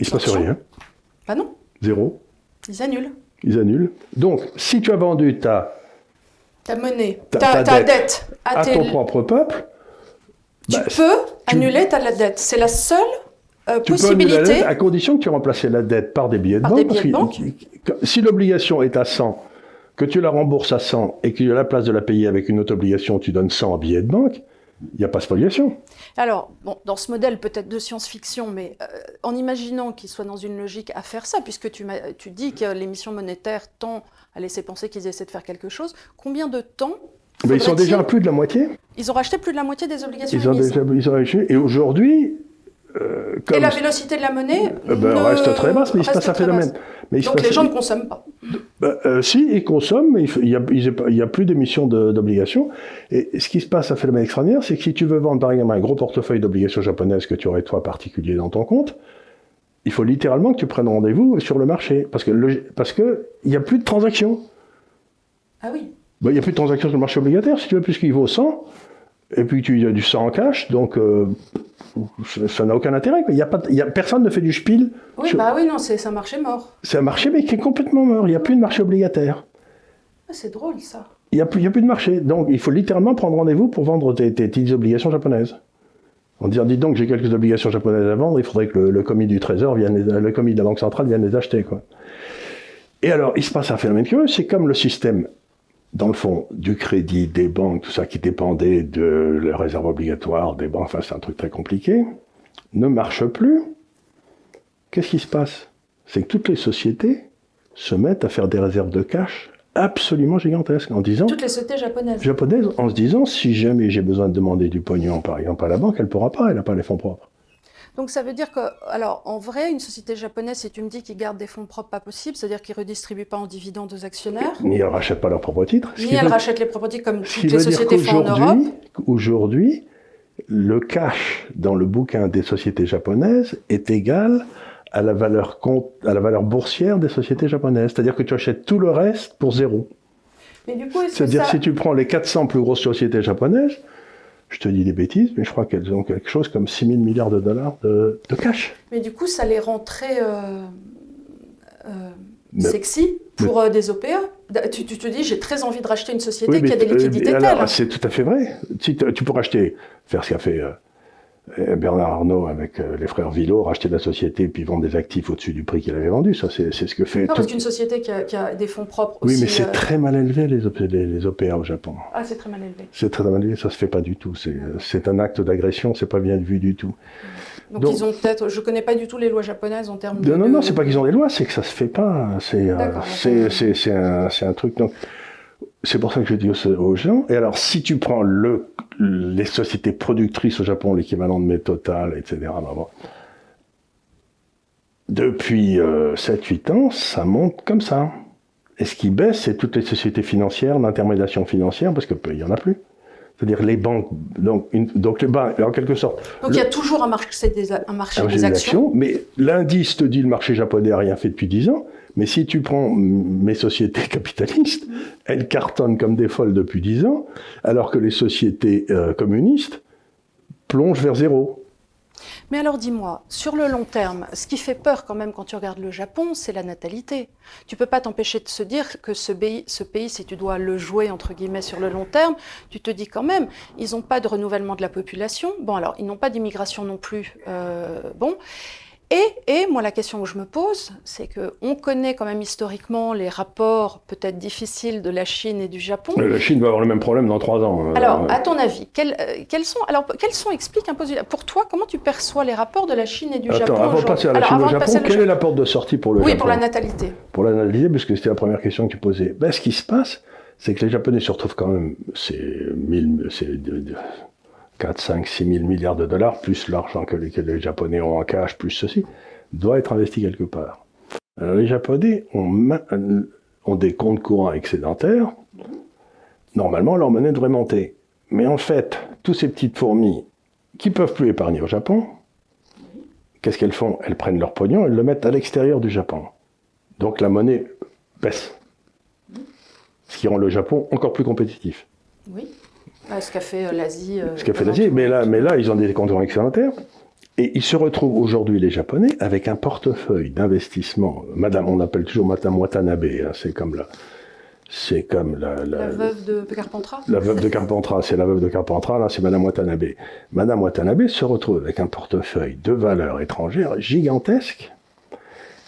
il se passe rien. Bah non, Zéro. ils annulent. Ils annulent. Donc, si tu as vendu ta, Ta monnaie, Ta- ta, ta dette dette, à à ton propre peuple, tu bah, peux annuler ta dette. C'est la seule euh, tu peux annuler la possibilité. dette à condition que tu remplaces la dette par des billets de Par banque. des billets de si l'obligation est à 100, que tu la rembourses à 100 et que à la place de la payer avec une autre obligation, tu donnes 100 en billets de banque, il n'y a pas spoliation. Alors, bon, dans ce modèle peut-être de science-fiction, mais euh, en imaginant qu'il soit dans une logique à faire ça, puisque tu, tu dis que l'émission monétaire tend à laisser penser qu'ils essaient de faire quelque chose, combien de temps Mais ils sont déjà à plus de la moitié. Ils ont racheté plus de la moitié des obligations Ils ont déjà, ils ont acheté. Et aujourd'hui, euh, Et la vélocité de la monnaie euh, ben, ne- reste très basse, mais il se passe un phénomène. Mais Donc les gens ne consomment pas. Ben, euh, si, ils consomment, mais il n'y a, plus d'émissions de- d'obligations. Et ce qui se passe, un phénomène extraordinaire, c'est que si tu veux vendre, par exemple, un gros portefeuille d'obligations japonaises que tu aurais, toi, particulier dans ton compte, il faut littéralement que tu prennes rendez-vous sur le marché. Parce que le- parce que il n'y a plus de transactions. Ah oui. Ben, Il n'y a plus de transactions sur le marché obligataire, si tu veux, puisqu'il vaut 100, et puis tu as du 100 en cash, donc euh, ça- n'a aucun intérêt. quoi. Il y a pas, il y a, personne ne fait du spiel. Oui, sur- bah oui, non, c'est un marché mort. C'est un marché, mais qui est complètement mort. Il n'y a plus de marché obligataire. Ah, c'est drôle ça. Il n'y a, plus- il y a plus de marché. Donc, il faut littéralement prendre rendez-vous pour vendre tes, tes petites obligations japonaises. En disant, dis donc, j'ai quelques obligations japonaises à vendre, il faudrait que le, commis du Trésor vienne, les- le commis de la Banque centrale vienne les acheter, quoi. Et alors, il se passe un phénomène curieux, c'est comme le système, dans le fond, du crédit, des banques, tout ça qui dépendait de la réserve obligatoire, des banques, enfin, c'est un truc très compliqué, ne marche plus. Qu'est-ce qui se passe? C'est que toutes les sociétés se mettent à faire des réserves de cash absolument gigantesques en disant Toutes les sociétés japonaises. japonaise en se disant si jamais j'ai besoin de demander du pognon, par exemple, à la banque, elle ne pourra pas, elle n'a pas les fonds propres. Donc ça veut dire que, alors en vrai, une société japonaise, si tu me dis qu'ils gardent des fonds propres, pas possible, c'est-à-dire qu'ils redistribuent pas en dividendes aux actionnaires, Ni elle ne rachète pas leurs propres titres. ni elles veut- rachètent les propriétés comme ce qui toutes les sociétés font en Europe. aujourd'hui, le cash dans le bouquin des sociétés japonaises est égal à la valeur, compte, à la valeur boursière des sociétés japonaises. C'est-à-dire que tu achètes tout le reste pour zéro. C'est-à-dire ça... si tu prends les 400 plus grosses sociétés japonaises, je te dis des bêtises, mais je crois qu'elles ont quelque chose comme 6 000 milliards de dollars de, de cash. Mais du coup, ça les rend très euh, euh, Mais- sexy pour euh, des OPA. Da- Tu, tu te dis, j'ai très envie de racheter une société Oui, qui a des liquidités telles. C'est tout à fait vrai. Si tu tu pourrais acheter, faire ce qu'a fait Bernard Arnault avec euh, les frères Villot, racheter la société puis vendre des actifs au-dessus du prix qu'il avait vendu. Ça, c'est ce que fait. Non, parce qu'une société qui a, qui a des fonds propres Oui, aussi. mais c'est euh, très mal élevé les, OP les, les OPA au Japon. Ah, c'est très mal élevé. C'est très mal élevé, ça se fait pas du tout. C'est euh, un acte d'agression, c'est pas bien vu du tout. Donc, Donc- ils ont peut-être. Je connais pas du tout les lois japonaises en termes de. Non, non, non, c'est pas qu'ils ont des lois, c'est que ça se fait pas. C'est euh, un, un truc. Donc, c'est pour ça que je dis aux, gens. Et alors, si tu prends le, les sociétés productrices au Japon, l'équivalent de mes Total, etc., ben bon, depuis 7-8 ans, ça monte comme ça. Et ce qui baisse, c'est toutes les sociétés financières, l'intermédiation financière, parce qu'il n'y en a plus. C'est-à-dire les banques, donc, une- donc les banques, en quelque sorte, Donc il y a toujours un marché des, un marché un des actions. mais l'indice te dit le marché japonais n'a rien fait depuis 10 ans, mais si tu prends mes sociétés capitalistes, elles cartonnent comme des folles depuis 10 ans, alors que les sociétés euh, communistes plongent vers zéro. Mais alors dis-moi, sur le long terme, ce qui fait peur quand même quand tu regardes le Japon, c'est la natalité. Tu peux pas t'empêcher de se dire que ce pays, ce pays, si tu dois le jouer entre guillemets sur le long terme, tu te dis quand même, ils n'ont pas de renouvellement de la population. Bon alors, ils n'ont pas d'immigration non plus. euh, bon. Et, et moi, la question que je me pose, c'est que on connaît quand même historiquement les rapports peut-être difficiles de la Chine et du Japon. La Chine va avoir le même problème dans 3 ans. euh, Alors, à ton avis, quels, euh, quels sont, alors, quels sont, explique un peu, pour toi, comment tu perçois les rapports de la Chine et du Attends, Japon avant de passer à la Alors, Chine avant au Japon, la quelle est la porte de sortie pour le Oui, Japon pour la natalité. Pour l'analyser, parce que c'était la première question que tu posais. Ben, ce qui se passe, c'est que les Japonais se retrouvent quand même, c'est 4, 5, 6 000 milliards de dollars, plus l'argent que les, Japonais ont en cash, plus ceci, doit être investi quelque part. Alors, les Japonais ont, ont des comptes courants excédentaires. Normalement, leur monnaie devrait monter. Mais en fait, tous ces petites fourmis qui peuvent plus épargner au Japon, qu'est-ce qu'elles font? Elles prennent leur pognon, elles le mettent à l'extérieur du Japon. Donc la monnaie baisse. Ce qui rend le Japon encore plus compétitif. Oui. Ah, ce qu'a fait euh, l'Asie. euh, Ce qu'a fait l'Asie. Mais là, mais là, ils ont des comptes excédentaires. Et ils se retrouvent aujourd'hui, les Japonais, avec un portefeuille d'investissement. Madame, on appelle toujours Madame Watanabe, hein, c'est comme la, c'est comme la, la, veuve de Carpentras. La veuve de Carpentras, c'est la veuve de Carpentras, là c'est Madame Watanabe. Madame Watanabe se retrouve avec un portefeuille de valeurs étrangères gigantesque.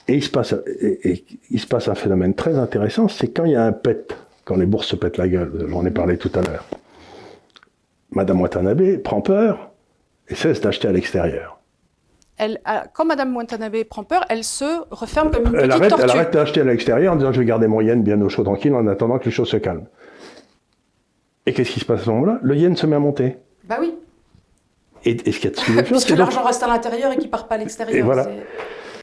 Et il se passe, et, il se passe un phénomène très intéressant, c'est quand il y a un pet, quand les bourses se pètent la gueule, j'en ai parlé tout à l'heure. Madame Watanabe prend peur et cesse d'acheter à l'extérieur. Elle, quand Madame Watanabe prend peur, elle se referme comme une elle petite arrête, tortue. Elle arrête d'acheter à l'extérieur en disant je vais garder mon yen bien au chaud tranquille en attendant que les choses se calment. Et qu'est-ce qui se passe à ce moment-là? Le yen se met à monter. Bah oui. Et, et ce qu'il y a de Puisque l'argent reste à l'intérieur et qu'il part pas à l'extérieur. Et voilà.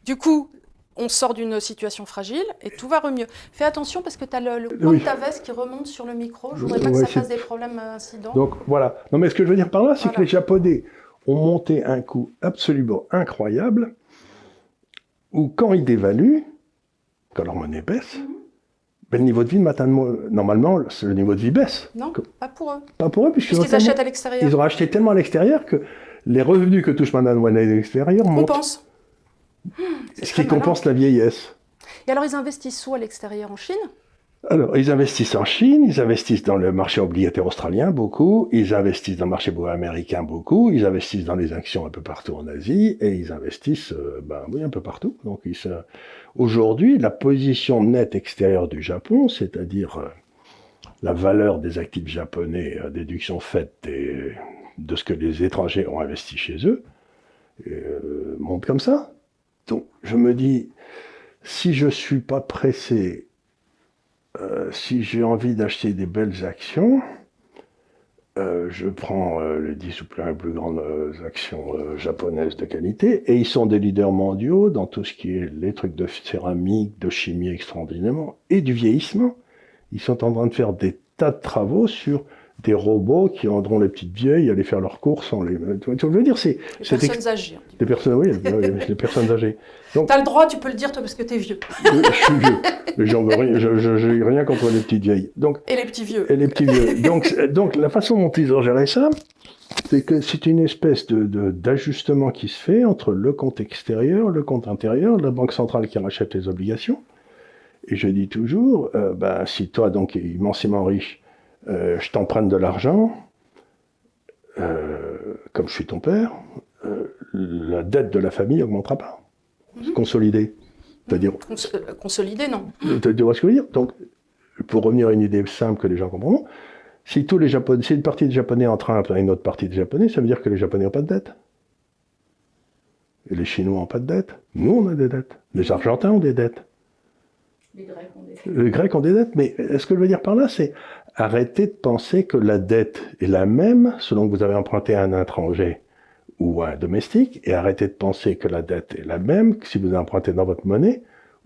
Du coup, on sort d'une situation fragile et tout va mieux. Fais attention parce que tu as le, le coin de ta veste qui remonte sur le micro. Je voudrais pas que ça fasse des problèmes incidents. Donc voilà. Non mais ce que je veux dire par là, c'est que les Japonais ont monté un coup absolument incroyable où quand ils dévaluent, quand leur monnaie baisse, Mhm. ben, le niveau de vie de normalement, le niveau de vie baisse. Non, pas pour eux. Pas pour eux, puisqu'ils achètent à l'extérieur. Ils ont acheté tellement à l'extérieur que les revenus que touche Madame Monnaie à l'extérieur montent. Compense. Ce qui compense la vieillesse. Et alors, ils investissent où à l'extérieur? En Chine? Alors, ils investissent en Chine, ils investissent dans le marché obligataire australien beaucoup, ils investissent dans le marché américain beaucoup, ils investissent dans les actions un peu partout en Asie, et ils investissent, euh, ben oui, un peu partout. Donc, se... aujourd'hui, la position nette extérieure du Japon, c'est-à-dire euh, la valeur des actifs japonais, à déduction faite des, de ce que les étrangers ont investi chez eux, euh, monte comme ça. Donc, je me dis, si je suis pas pressé euh, si j'ai envie d'acheter des belles actions, euh, je prends euh, les 10 ou plus, grandes actions japonaises de qualité, et ils sont des leaders mondiaux dans tout ce qui est les trucs de céramique, de chimie extraordinairement, et du vieillissement. Ils sont en train de faire des tas de travaux sur des robots qui rendront les petites vieilles aller faire leurs courses sans les. Tu veux dire, c'est. Les personnes âgées. Des personnes, oui, les personnes âgées. Donc, T'as le droit, tu peux le dire toi parce que t'es vieux. je suis vieux, mais j'en veux rien, je, je, je, rien contre les petites vieilles. Donc. Et les petits vieux. Et les petits vieux. donc, donc la façon dont ils ont géré ça, c'est que c'est une espèce de, de, d'ajustement qui se fait entre le compte extérieur, le compte intérieur, la banque centrale qui rachète les obligations. Et je dis toujours, euh, ben, si toi donc es immensément riche, euh, je t'emprunte de l'argent, euh, comme je suis ton père, euh, la dette de la famille augmentera pas. Mhm. Consolidée. C'est-à-dire. Cons consolidée, non. Tu vois ce que je veux dire? Donc, pour revenir à une idée simple que les gens comprendront, si tous les Japonais, si une partie des Japonais empruntent à une autre partie des Japonais, ça veut dire que les Japonais n'ont pas de dette. Et les Chinois n'ont pas de dette. Nous, on a des dettes. Les Argentins ont des dettes. Les Grecs ont des dettes. Les Grecs ont des dettes. Mais ce que je veux dire par là, c'est arrêtez de penser que la dette est la même selon que vous avez emprunté à un étranger ou à un domestique, et arrêtez de penser que la dette est la même que si vous empruntez dans votre monnaie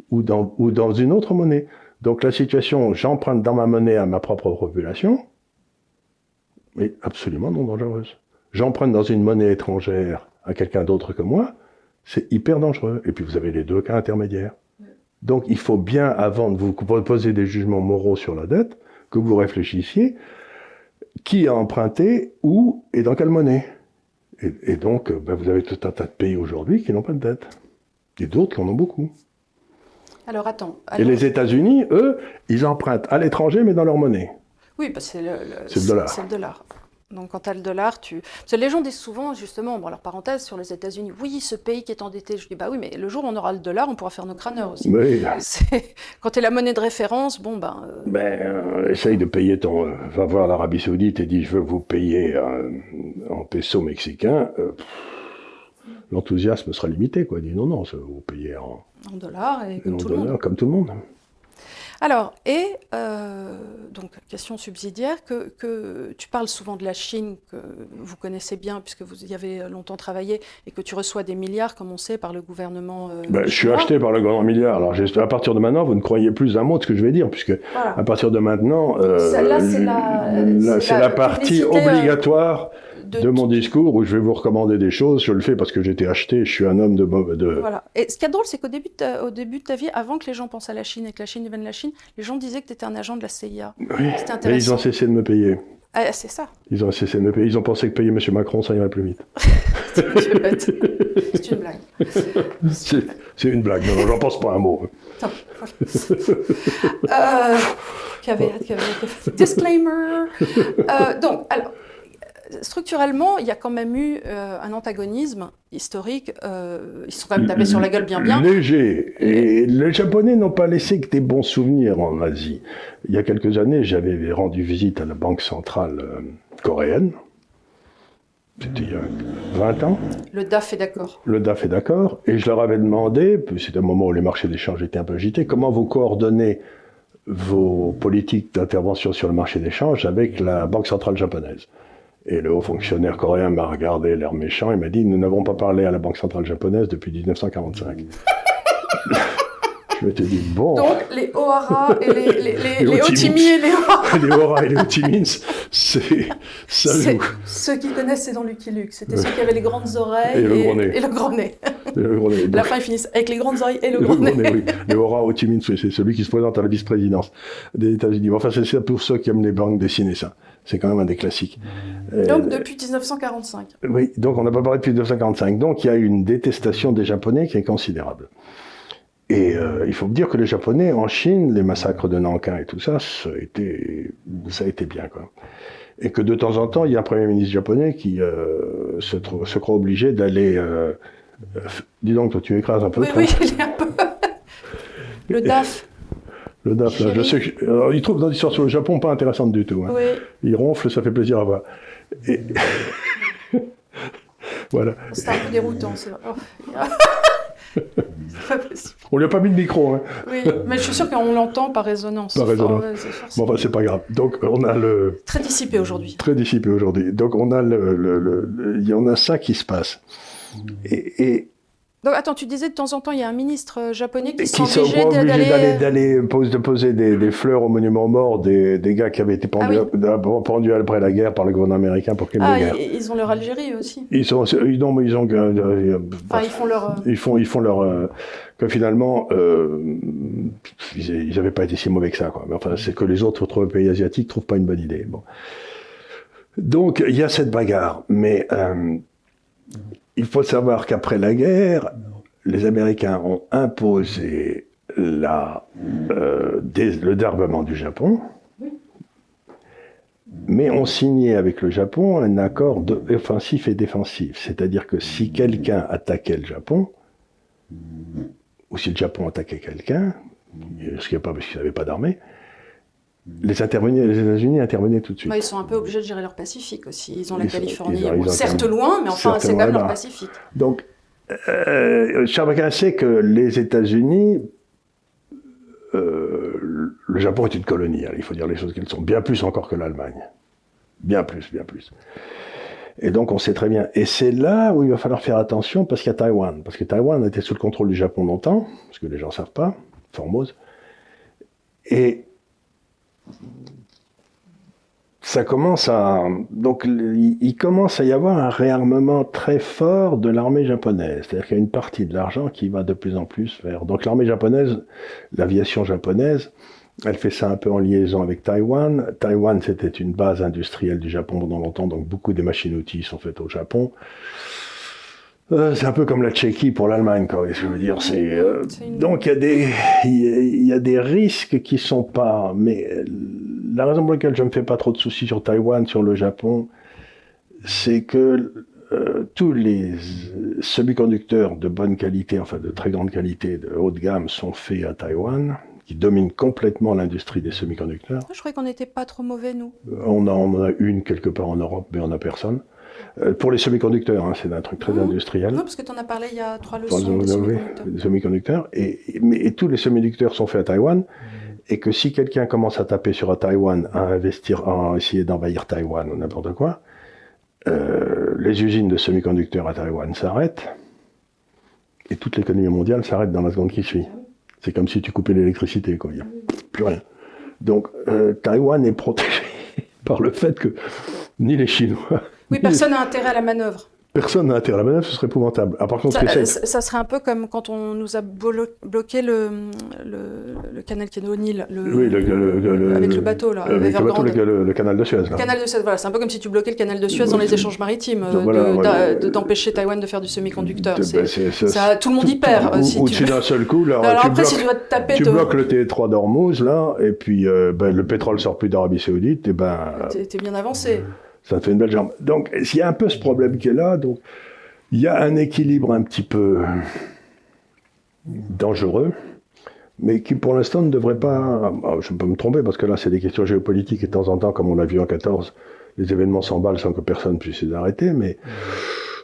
ou dans, ou dans une autre monnaie. Donc la situation, j'emprunte dans ma monnaie à ma propre population, est absolument non dangereuse. J'emprunte dans une monnaie étrangère à quelqu'un d'autre que moi, c'est hyper dangereux. Et puis vous avez les deux cas intermédiaires. Donc il faut bien, avant de vous poser des jugements moraux sur la dette, que vous réfléchissiez qui a emprunté, où et dans quelle monnaie. Et, et donc, ben, vous avez tout un tas de pays aujourd'hui qui n'ont pas de dette. Et d'autres qui en ont beaucoup. Alors attends. Alors... Et les États-Unis, eux, ils empruntent à l'étranger, mais dans leur monnaie. Oui, parce que c'est le, le, le, dollar. C'est le dollar. Donc quand tu as le dollar, tu... Parce que les gens disent souvent, justement, bon, alors parenthèse, sur les États-Unis, oui, ce pays qui est endetté, je dis, bah oui, mais le jour où on aura le dollar, on pourra faire nos crâneurs aussi. Oui. Quand tu es la monnaie de référence, bon, ben... Euh... Ben, euh, essaye de payer ton... Euh, va voir l'Arabie Saoudite et dis, je veux vous payer en peso mexicain. L'enthousiasme sera limité, quoi. Dis, non, non, vous payez en... En dollars et comme en tout dollars, comme tout le monde. Alors, et euh, donc, question subsidiaire, que, que, tu parles souvent de la Chine, que vous connaissez bien, puisque vous y avez longtemps travaillé, et que tu reçois des milliards, comme on sait, par le gouvernement. Euh, ben, je suis acheté par le gouvernement milliard. Alors, à partir de maintenant, vous ne croyez plus un mot de ce que je vais dire, puisque voilà. à partir de maintenant, euh, c'est la, la, la, la, partie obligatoire. De, de, mon discours où je vais vous recommander des choses, je le fais parce que été acheté, je suis un homme de... de... Voilà. Et ce qui est drôle, c'est qu'au début, de au début de ta vie, avant que les gens pensent à la Chine et que la Chine devienne la Chine, les gens disaient que tu étais un agent de la CIA. Oui, mais ils ont cessé de me payer. Ah, c'est ça. Ils ont cessé de payer. Ils ont pensé que payer M. Macron, ça irait plus vite. c'est une blague. C'est une blague. Non, j'en pense pas un mot. Non, euh, disclaimer. Euh, donc, alors, structurellement, il y a quand même eu euh, un antagonisme historique. ils se sont quand même tapés sur la gueule bien bien. Léger. Et les Japonais n'ont pas laissé que des bons souvenirs en Asie. Il y a quelques années, j'avais rendu visite à la Banque centrale coréenne. C'était il y a 20 ans. Le DAF est d'accord. Le DAF est d'accord. Et je leur avais demandé, c'était un moment où les marchés d'échange étaient un peu agités, comment vous coordonnez vos politiques d'intervention sur le marché d'échange avec la Banque centrale japonaise. Et le haut fonctionnaire coréen m'a regardé l'air méchant et m'a dit Nous n'avons pas parlé à la Banque centrale japonaise depuis 1945. Je bon. Donc, les O'Hara et les, les, les, les Otimi et les O'Hara. les O'Hara et les Otimins, c'est. Ça. Ceux qui connaissent, c'est dans Lucky Luke. C'était ceux qui avaient les grandes oreilles et, le gros nez. Et le gros nez. Le la fin, ils finissent avec les grandes oreilles et le, gros, nez. oui. Les O'Hara Otimins, c'est celui qui se présente à la vice-présidence des États-Unis. Enfin, c'est ça pour ceux qui aiment les banques dessinées, ça. C'est quand même un des classiques. Donc, euh, depuis 1945. Oui, donc on n'a pas parlé depuis 1945. Donc, il y a une détestation des Japonais qui est considérable. Et euh, il faut me dire que les Japonais en Chine, les massacres de Nankin et tout ça, ça a été, ça a été bien quoi. Et que de temps en temps, il y a un premier ministre japonais qui euh, se, se, croit obligé d'aller. Euh, dis donc, toi, tu écrases un peu. Oui, oui, il est un peu. le DAF. Le DAF, là, je sais que, alors, il trouve dans l'histoire sur le Japon pas intéressante du tout. Hein. Oui. Il ronfle, ça fait plaisir à voir. Et... voilà. C'est un peu déroutant, c'est vrai. On lui a pas mis de micro. Hein. Oui, mais je suis sûr qu'on l'entend par résonance. Par résonance. bon, enfin, c'est pas grave. Donc, on a le. Très dissipé aujourd'hui. Très dissipé aujourd'hui. Donc, on a le, il y en a ça qui se passe. Et, et donc attends, tu disais de temps en temps, il y a un ministre euh, japonais qui, qui obligé d'aller poser, poser des, des, fleurs au monument mort des, des gars qui avaient été pendus, ah pendus, après la guerre par le gouvernement américain pour qu'il ah, guerre. Ils ont leur Algérie aussi. Ils sont, ils, ont, euh, enfin, ils font leur. Euh, ils font, ils font leur. que finalement, euh, ils n'avaient pas été si mauvais que ça, quoi. Mais enfin, c'est que les autres pays asiatiques trouvent pas une bonne idée. Bon. Donc, il y a cette bagarre, mais il faut savoir qu'après la guerre, les Américains ont imposé euh, le dérarbement du Japon, mais ont signé avec le Japon un accord offensif et défensif. C'est-à-dire que si quelqu'un attaquait le Japon, ou si le Japon attaquait quelqu'un, ce qui n'est pas parce qu'ils n'avaient pas d'armée, les, les États-Unis intervenaient tout de suite. ils sont un peu obligés de gérer leur Pacifique aussi. Ils ont la Californie, certes loin, mais enfin, c'est quand même leur Pacifique. Donc, euh, chacun sait que les États-Unis, euh, le Japon est une colonie, hein, il faut dire les choses qu'elles sont, bien plus encore que l'Allemagne. Bien plus, bien plus. Et donc on sait très bien. Et c'est là où il va falloir faire attention parce qu'il y a Taïwan. Parce que Taïwan était sous le contrôle du Japon longtemps, parce que les gens ne savent pas, Formose. Et ça commence à donc il commence à y avoir un réarmement très fort de l'armée japonaise, c'est-à-dire qu'il y a une partie de l'argent qui va de plus en plus vers donc l'armée japonaise, l'aviation japonaise, elle fait ça un peu en liaison avec Taïwan. Taïwan c'était une base industrielle du Japon pendant longtemps, donc beaucoup des machines-outils sont faites au Japon. Euh, c'est un peu comme la Tchéquie pour l'Allemagne, quoi. Je veux dire, c'est euh, donc il y a des il y, a des risques qui sont pas. Mais euh, la raison pour laquelle je me fais pas trop de soucis sur Taïwan, sur le Japon, c'est que tous les semi-conducteurs de bonne qualité, enfin de très grande qualité, de haut de gamme, sont faits à Taïwan, qui domine complètement l'industrie des semi-conducteurs. Je croyais qu'on n'était pas trop mauvais, nous. On, on en a une quelque part en Europe, mais on n'a personne. Euh, pour les semi-conducteurs, hein, c'est un truc très mmh. industriel. Non, parce que tu en as parlé il y a trois leçons. Des semi-conducteurs. semi-conducteurs. Et, mais, tous les semi-conducteurs sont faits à Taïwan. Mmh. Et que si quelqu'un commence à taper sur Taïwan, à investir, à essayer d'envahir Taïwan ou n'importe quoi, euh, les usines de semi-conducteurs à Taïwan s'arrêtent. Et toute l'économie mondiale s'arrête dans la seconde qui suit. C'est comme si tu coupais l'électricité, quoi. Il n'y a plus rien. Donc, euh, Taïwan est protégé par le fait que ni les Chinois, oui, personne n'a intérêt à la manœuvre. Personne n'a intérêt à la manœuvre, ce serait épouvantable. Ah, par contre, ça, ça, serait un peu comme quand on nous a bloqué le, le, canal qui est au Nil, le, oui, le, avec le bateau, là, avec le, bateau, le, canal de Suez. Le canal de Suez, voilà, c'est un peu comme si tu bloquais le canal de Suez dans les échanges maritimes, euh, de, d'empêcher Taïwan de faire du semi-conducteur. Ben, tout le monde y perd. Ou, si tu d'un seul coup, là, alors, tu, après, bloques, si tu, dois te taper tu bloques le T3 d'Ormuz, là, et puis euh, ben, le pétrole sort plus d'Arabie Saoudite, et ben. T'es bien avancé. Ça te fait une belle jambe. Donc, il y a un peu ce problème qui est là, donc. Il y a un équilibre un petit peu dangereux, mais qui pour l'instant ne devrait pas. Ah, je peux me tromper parce que là, c'est des questions géopolitiques et de temps en temps, comme on l'a vu en 14, les événements s'emballent sans que personne puisse les arrêter, mais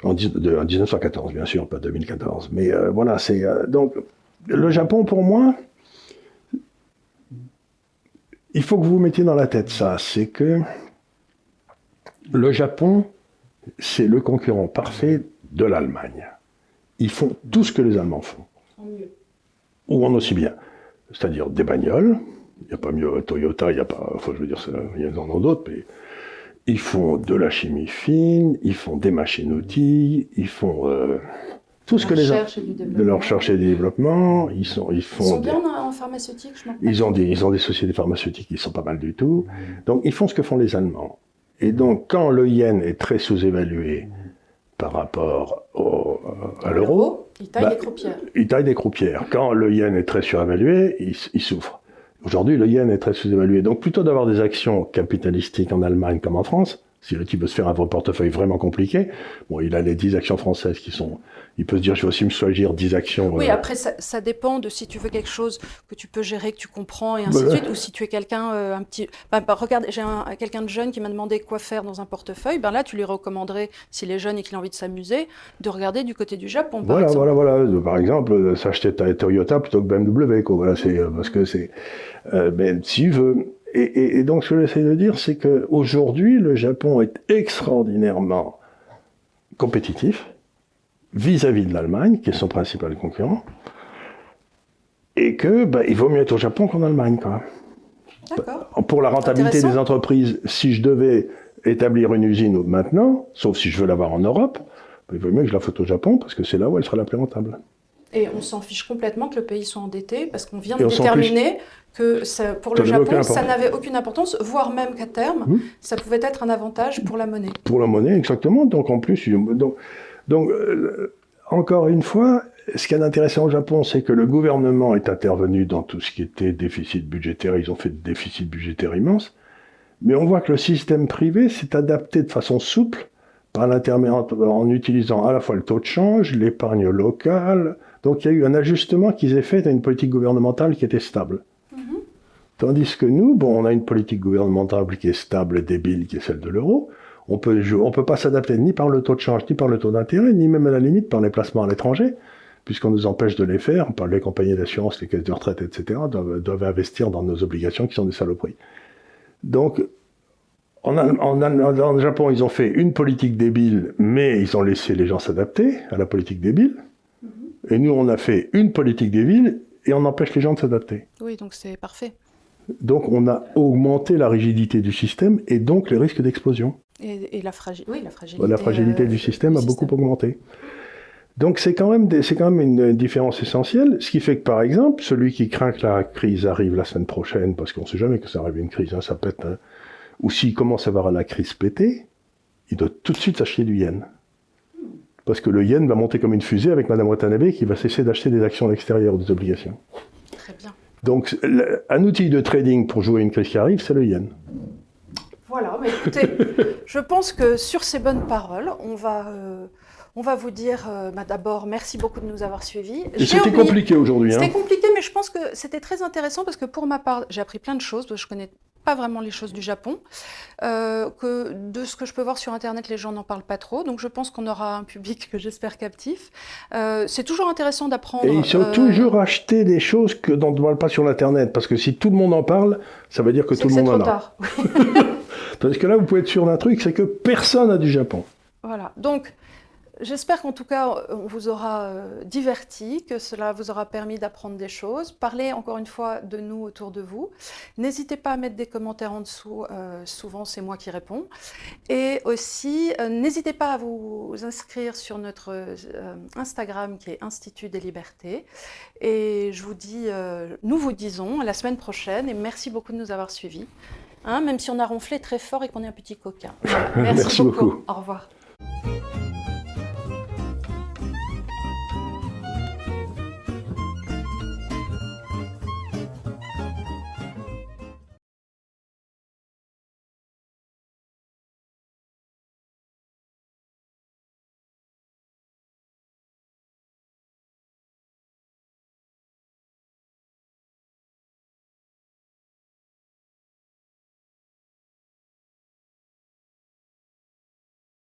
en, 1914, bien sûr, pas 2014. Mais euh, voilà, c'est. Euh, donc, le Japon, pour moi, il faut que vous vous mettiez dans la tête ça, c'est que le Japon, c'est le concurrent parfait de l'Allemagne. Ils font tout ce que les Allemands font. Ou en aussi bien. C'est-à-dire des bagnoles. Il n'y a pas mieux Toyota, il n'y a pas. Enfin, je veux dire, il y en a d'autres, mais. Ils font de la chimie fine, ils font des machines-outils, ils font euh, tout ce que les de leur recherche et développement. Ils sont, ils font. Ils sont bien en, pharmaceutique, je ils ont des, ils ont des sociétés pharmaceutiques qui sont pas mal du tout. Donc ils font ce que font les Allemands. Et donc quand le yen est très sous-évalué, par rapport au, à l'euro. Il taille bah, des croupières. Il taille des croupières. Quand le yen est très surévalué, il, il souffre. Aujourd'hui, le yen est très sous-évalué. Donc plutôt d'avoir des actions capitalistiques en Allemagne comme en France, si le type veut se faire un portefeuille vraiment compliqué, bon, il a les 10 actions françaises qui sont il peut se dire, je vais aussi me choisir 10 actions. Oui, euh, après, ça, dépend de si tu veux quelque chose que tu peux gérer, que tu comprends, et ainsi de suite, ou si tu es quelqu'un euh, un petit... Ben, ben, regarde, j'ai quelqu'un de jeune qui m'a demandé quoi faire dans un portefeuille, ben là, tu lui recommanderais, s'il est jeune et qu'il a envie de s'amuser, de regarder du côté du Japon, par voilà, exemple. Voilà, voilà, par exemple, s'acheter ta Toyota plutôt que BMW, quoi. Voilà, c'est, euh, parce que c'est... Euh, ben, si tu veux... Et, et, et, donc, ce que j'essaie de dire, c'est qu'aujourd'hui, le Japon est extraordinairement compétitif vis-à-vis de l'Allemagne, qui est son principal concurrent, et que bah, il vaut mieux être au Japon qu'en Allemagne. Quoi. Pour la rentabilité des entreprises, si je devais établir une usine maintenant, sauf si je veux l'avoir en Europe, bah, il vaut mieux que je la fasse au Japon, parce que c'est là où elle sera la plus rentable. Et on s'en fiche complètement que le pays soit endetté, parce qu'on vient de déterminer que ça, pour le Japon, ça n'avait aucune importance, voire même qu'à terme, hmm. ça pouvait être un avantage pour la monnaie. Pour la monnaie, exactement. Donc en plus, donc, donc, euh, encore une fois, ce qui est intéressant au Japon, c'est que le gouvernement est intervenu dans tout ce qui était déficit budgétaire. Ils ont fait des déficits budgétaires immenses. Mais on voit que le système privé s'est adapté de façon souple par l'intermédiaire en utilisant à la fois le taux de change, l'épargne locale. Donc il y a eu un ajustement qu'ils aient fait à une politique gouvernementale qui était stable. Mm-hmm. Tandis que nous, bon, on a une politique gouvernementale qui est stable et débile, qui est celle de l'euro. On peut, on peut pas s'adapter ni par le taux de change, ni par le taux d'intérêt, ni même à la limite par les placements à l'étranger, puisqu'on nous empêche de les faire, par les compagnies d'assurance, les caisses de retraite, etc., doivent, investir dans nos obligations qui sont des saloperies. Donc, en, en, Japon, ils ont fait une politique débile, mais ils ont laissé les gens s'adapter à la politique débile. Mm-hmm. Et nous, on a fait une politique débile et on empêche les gens de s'adapter. Oui, donc c'est parfait. Donc on a augmenté la rigidité du système et donc les risques d'explosion. Et, la, oui, la, fragilité, la fragilité du euh, système a beaucoup augmenté. Donc c'est quand même c'est quand même une différence essentielle, ce qui fait que par exemple celui qui craint que la crise arrive la semaine prochaine, parce qu'on ne sait jamais que ça arrive une crise, hein, ça pète, hein, ou s'il commence à voir la crise péter, il doit tout de suite s'acheter du yen, parce que le yen va monter comme une fusée avec Madame Watanabe qui va cesser d'acheter des actions à l'extérieur ou des obligations. Très bien. Donc un outil de trading pour jouer une crise qui arrive, c'est le yen. Voilà, mais écoutez, je pense que sur ces bonnes paroles, on va, euh, on va vous dire euh, bah, d'abord merci beaucoup de nous avoir suivis. C'était compliqué aujourd'hui. C'était hein. compliqué, mais je pense que c'était très intéressant parce que pour ma part, j'ai appris plein de choses. Parce que je connais pas vraiment les choses du Japon. Euh, que de ce que je peux voir sur Internet, les gens n'en parlent pas trop. Donc je pense qu'on aura un public que j'espère captif. c'est toujours intéressant d'apprendre. Et il faut toujours acheter des choses que, dont on ne parle pas sur Internet. Parce que si tout le monde en parle, ça veut dire que tout le monde en a. Parce que là, vous pouvez être sûr d'un truc, c'est que personne n'a du Japon. Voilà. Donc, J'espère qu'en tout cas, on vous aura euh, diverti, que cela vous aura permis d'apprendre des choses. Parlez encore une fois de nous autour de vous. N'hésitez pas à mettre des commentaires en dessous, euh, souvent c'est moi qui réponds. Et aussi, euh, n'hésitez pas à vous inscrire sur notre Instagram qui est Institut des Libertés. Et je vous dis, nous vous disons à la semaine prochaine et merci beaucoup de nous avoir suivis. Hein, même si on a ronflé très fort et qu'on est un petit coquin. Merci, beaucoup. Au revoir.